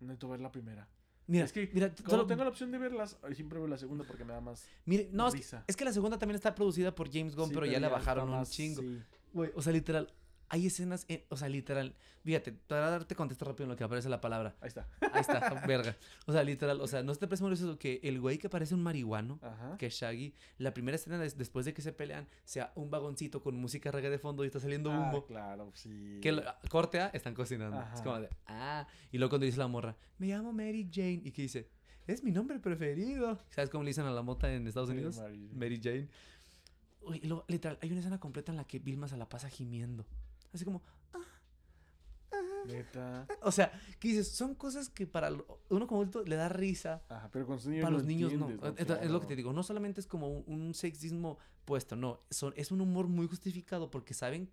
Necesito ver la primera. Mira, Es que mira, Cuando solo- tengo la opción de verlas, siempre veo la segunda porque me da más mire, no, es que, risa. es que la segunda también está producida por James Gunn, Sí, pero ya le está bajaron un chingo. sí. Güey, o sea, literal, hay escenas, en- o sea, literal, fíjate, para darte contexto rápido en lo que aparece la palabra. Ahí está. Ahí está, (laughs) verga. O sea, literal, o sea, ¿no te parece muy gracioso que el güey que parece un marihuano, Ajá. que es Shaggy, la primera escena des- después de que se pelean, sea un vagoncito con música reggae de fondo y está saliendo Ah, humo? claro, sí. Que lo- corte A, están cocinando. Es como de, ah. Y luego cuando dice la morra, me llamo Mary Jane. Y que dice, es mi nombre preferido. ¿Sabes cómo le dicen a la mota en Estados Unidos? Mary- Mary Jane. Uy, y luego, literal, hay una escena completa en la que Vilma se la pasa gimiendo. Así como, Neta. o sea, que dices, son cosas que para uno como adulto le da risa. Ajá, pero con niños Para los niños no. Es- Es, lo que te digo. No solamente es como un, un sexismo puesto, no. Son, es un humor muy justificado porque saben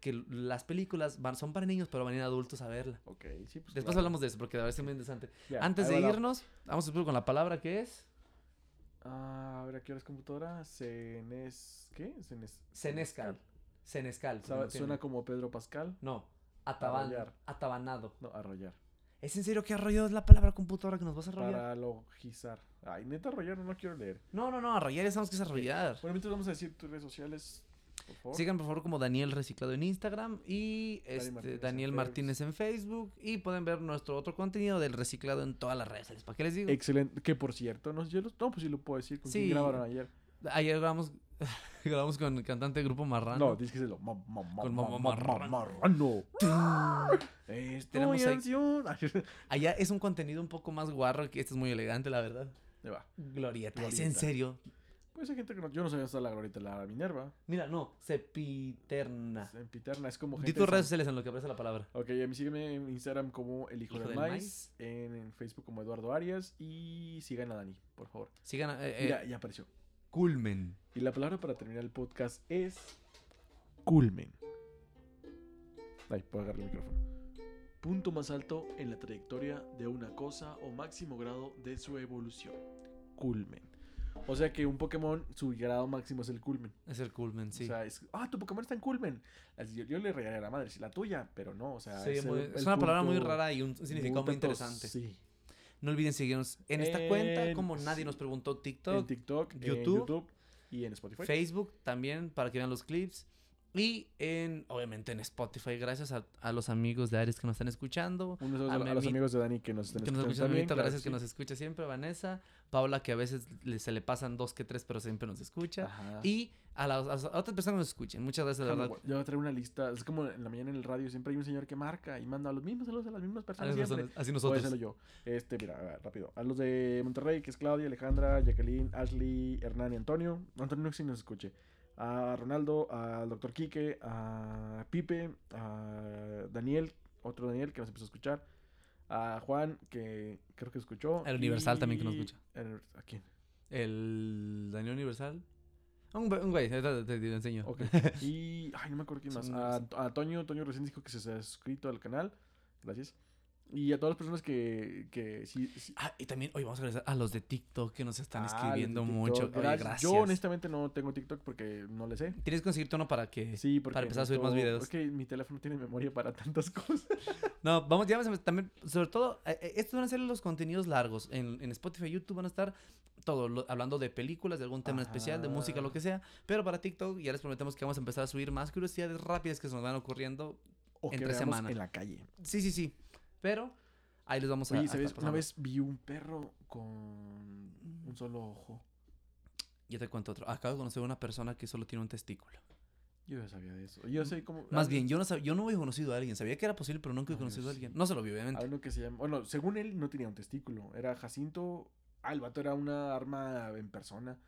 que las películas van, son para niños, pero van a ir adultos a verla. Ok, sí, pues Después claro. hablamos de eso porque de verdad es muy interesante. Antes de la- irnos, vamos a con la palabra que es Ah, a ver, ¿a qué hora es computadora? Cenes... ¿Qué? Cenes... Senescal. Suena como Pedro Pascal. No, ataban, Arrollar. atabanado. No, arrollar. ¿Es en serio que arrollado es la palabra computadora que nos vas a arrollar? Paralogizar. Ay, neta, arrollar no, no quiero leer. No, no, no, arrollar ya sabemos que es arrollar. Bueno, entonces vamos a decir tus redes sociales, por favor. Sigan por favor como Daniel Reciclado en Instagram y este, Martínez Daniel. Martínez en Facebook y pueden ver nuestro otro contenido del reciclado en todas las redes sociales. ¿Para qué les digo? Excelente. Que por cierto, no, yo lo- no pues sí lo puedo decir. ¿Con quién Sí. grabaron ayer? Ayer grabamos, (laughs) grabamos con el cantante de Grupo Marrano. No, tienes que decirlo. Ma- ma- ma- Con ma- ma- ma- marrano. marrano. Estoy Tenemos ahí-. (laughs) Allá es un contenido un poco más guarro que este es muy elegante, la verdad. Ahí va. Glorieta, ¿es en serio? Pues hay gente que no. Yo no sabía hasta la glorieta la Minerva. Mira, no, sepiterna. En Piterna es como Di gente. tus de redes sociales en lo que aparece la palabra. Ok, a mí sígueme en Instagram como El Hijo, Hijo del, del. En, Facebook como Eduardo Arias y sigan a Dani, por favor. Sigan, eh, eh, Mira, ya apareció. Culmen. Y la palabra para terminar el podcast es culmen. Ay, puedo agarrar el micrófono. Punto más alto en la trayectoria de una cosa o máximo grado de su evolución. Culmen. O sea que un Pokémon, su grado máximo es el culmen. Es el culmen, sí. O sea, es, ah, tu Pokémon está en culmen. Así, Yo, yo le regalé a la madre, si la tuya, pero no, o sea, Sí, es, el- muy- el es una palabra muy rara y un significado muy tanto- interesante. Sí. No olviden seguirnos en esta cuenta, En- como nadie sí. nos preguntó, En TikTok, en YouTube, YouTube y en Spotify. Facebook también, para que vean los clips. Y en, obviamente en Spotify, gracias a, a los amigos de Ares que nos están escuchando. Unos a a, a los Memi- amigos de Dani que nos están Que nos escuchando escuchan, también, claro gracias que sí. nos escucha siempre, Vanessa. Paula, que a veces le- se le pasan dos que tres, pero siempre nos escucha. Ajá. Y a, las- otras personas que nos escuchen. Muchas gracias, de verdad. Yo voy a traer una lista. Es como en la mañana en el radio siempre hay un señor que marca y manda a los mismos saludos a las mismas personas. las personas- así Voy a nosotros. yo. Este, mira, ver, rápido. A los de Monterrey, que es Claudia, Alejandra, Jacqueline, Ashley, Hernán y Antonio. Antonio no sé si nos escuche. A Ronaldo, al doctor Quique, a Pipe, a Daniel, otro Daniel que nos empezó a escuchar. A Juan, que creo que escuchó. El Universal también que nos escucha. el- ¿A quién? El Daniel Universal. Un, güey- un güey, ahorita te, te lo enseño. (laughs) Y. Ay, no me acuerdo quién más. A, a Toño. Toño recién dijo que se ha suscrito al canal. Gracias. Y a todas las personas que. que sí, sí- Ah, y también, oye, vamos a agradecer a los de TikTok que nos están Ah, escribiendo mucho. Oye, Gracias. Yo honestamente no tengo TikTok porque no le sé. Tienes que conseguirte uno para que... Sí, para empezar a subir más videos. Es que mi teléfono tiene memoria para tantas (laughs) cosas. No, vamos, ya vamos a también, sobre todo, eh, eh, estos van a ser los contenidos largos. En, en Spotify y YouTube van a estar todo, lo- hablando de películas, de algún tema especial, de música, lo que sea. Pero para TikTok ya les prometemos que vamos a empezar a subir más curiosidades rápidas que se nos van ocurriendo. O Entre veamos semana. en la calle. Sí, sí, sí. Pero ahí les vamos a... Oye, a ¿sabes? Una vez vi un perro con un solo ojo. Yo te cuento otro. Acabo de conocer a una persona que solo tiene un testículo. Yo ya sabía de eso. Yo sé cómo. Más ah, bien, yo no, sab- yo no había conocido a alguien. Sabía que era posible, pero nunca he Ah, conocido a alguien. No se lo vi, obviamente. Hay uno que se llama. Bueno, según él, no tenía un testículo. Era Jacinto. Ah, el vato era una arma en persona.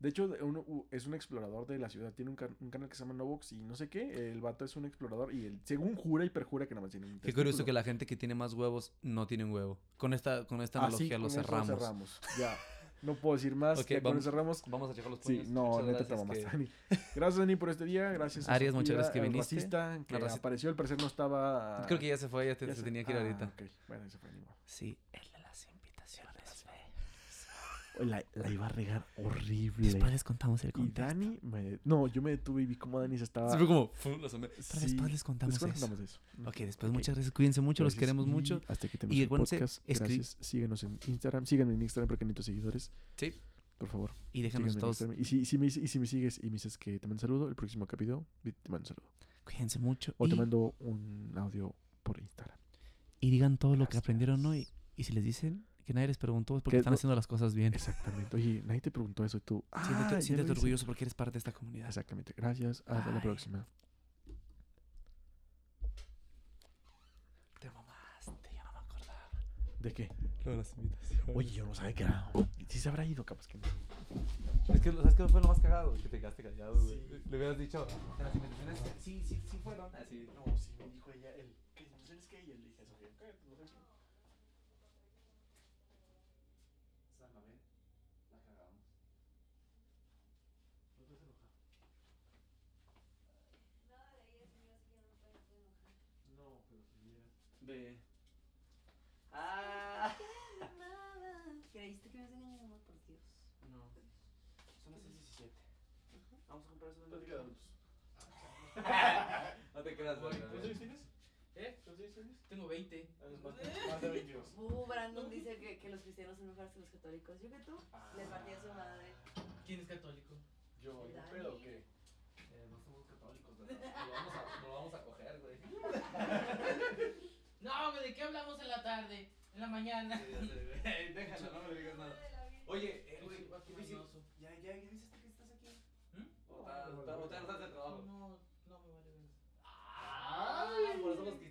De hecho, uno- es un explorador de la ciudad. Tiene un, can- un canal que se llama Novox y no sé qué. El vato es un explorador y él, según jura y perjura que nada más tiene un Qué curioso que la gente que tiene más huevos no tiene un huevo. Con esta, con esta Así, analogía lo con eso cerramos. Ya. No puedo decir (laughs) más. Ok, ya con vamos- cerramos. Vamos a checar los Sí, puños. no, Muchas neta te mamaste, que- Dani. Gracias, Dani, por este día. Gracias a Arias, muchas gracias que viniste. racista que apareció, al parecer no estaba... Creo que ya se fue, ya, te- ya se tenía que ir ah, ahorita. ok. Bueno, se fue, ni modo. Sí. La, la iba a regar horrible. Después les contamos el Y contexto. Dani, me... no, yo me detuve y vi cómo Dani se estaba... Se fue como... Pero Sí, después les contamos después eso. contamos eso. Ok, después muchas gracias. Cuídense mucho, los queremos y mucho. Hasta aquí tenemos Y el podcast. escri- Gracias. Síguenos en Instagram. Síganme en Instagram porque necesito seguidores. Sí. Por favor. Y déjanos todos. Y si, si me, y si me sigues y me dices que te mando un saludo, el próximo capítulo te mando un saludo. Cuídense mucho. O te Y, mando un audio por Instagram. y digan todo lo que aprendieron hoy. Y si les dicen que nadie les preguntó es porque Que están no- haciendo las cosas bien. Exactamente. Oye, nadie te preguntó eso y tú. Ah, Siéntete, orgulloso porque eres parte de esta comunidad. Exactamente. Gracias. Hasta la Bye. próxima. Te mamaste, ya no me acordaba. ¿De qué? Lo de las invitaciones. Oye, yo no sabía que era. Sí se habrá ido, capaz que no. Es que, ¿sabes qué fue lo más cagado? Que te quedaste callado, güey. Le hubieras dicho, ¿en las invitaciones? Sí, sí, sí fueron. Así. No, sí, me dijo ella. El, ¿Qué es que ella? Le dije eso. Cállate, no sé qué. La cagamos. No, pero si Ve. Ah. Nada. ¿Creíste que me ibas a engañar, amor? Por Dios. No. Son las 6:17. Vamos a comprar eso. Plática de adultos. No te creas, güey. ¿Cuántos años tienes? ¿Eh? ¿Cuántos años tienes? Tengo 20. Más de 22. (laughs) Uh, Brandon dice que, que los cristianos son mejores que los católicos. Yo que tú les partí a su madre. ¿Quién es católico? Yo, ¿algún Dani. pedo o qué? Eh, no somos católicos, ¿verdad? Lo vamos a, lo vamos a coger, güey. (laughs) (laughs) No, güey, ¿de qué hablamos en la tarde? En la mañana. (laughs) Déjalo, no me digas nada. Oye, eh, güey. ¿Ya, ya, ya viste que estás aquí? ¿Mm? ¿O ta- o ta- o te hartas de trabajo? No, no me vale ver. Ah, por eso los cristianos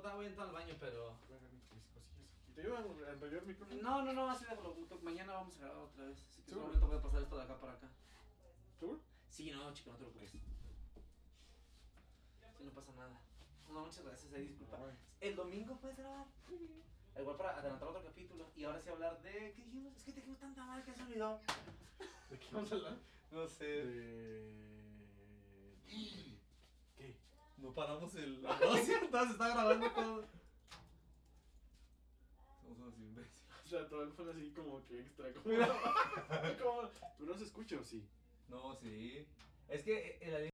voy a entrar al baño, pero. ¿Y te ayudan a enrollar el micrófono? No, no, no, así déjalo. Mañana vamos a grabar otra vez. Así que ¿Seguro? solamente voy a pasar esto de acá para acá. ¿Seguro? Sí, no, chico, no te lo preocupes. Sí, no pasa nada. No, muchas gracias, ahí disculpa. El domingo puedes grabar. Igual para adelantar otro capítulo. Y ahora sí hablar de. ¿Qué dijimos? Es que te dijimos tanta madre que se olvidó. ¿De qué vamos a hablar? No sé. De... No paramos el. (laughs) No, sí, se está grabando todo. Somos unos imbéciles. O sea, todo el fue así como que extra. Como, (laughs) como, ¿Tú no se escucha o sí? No, sí. Es que el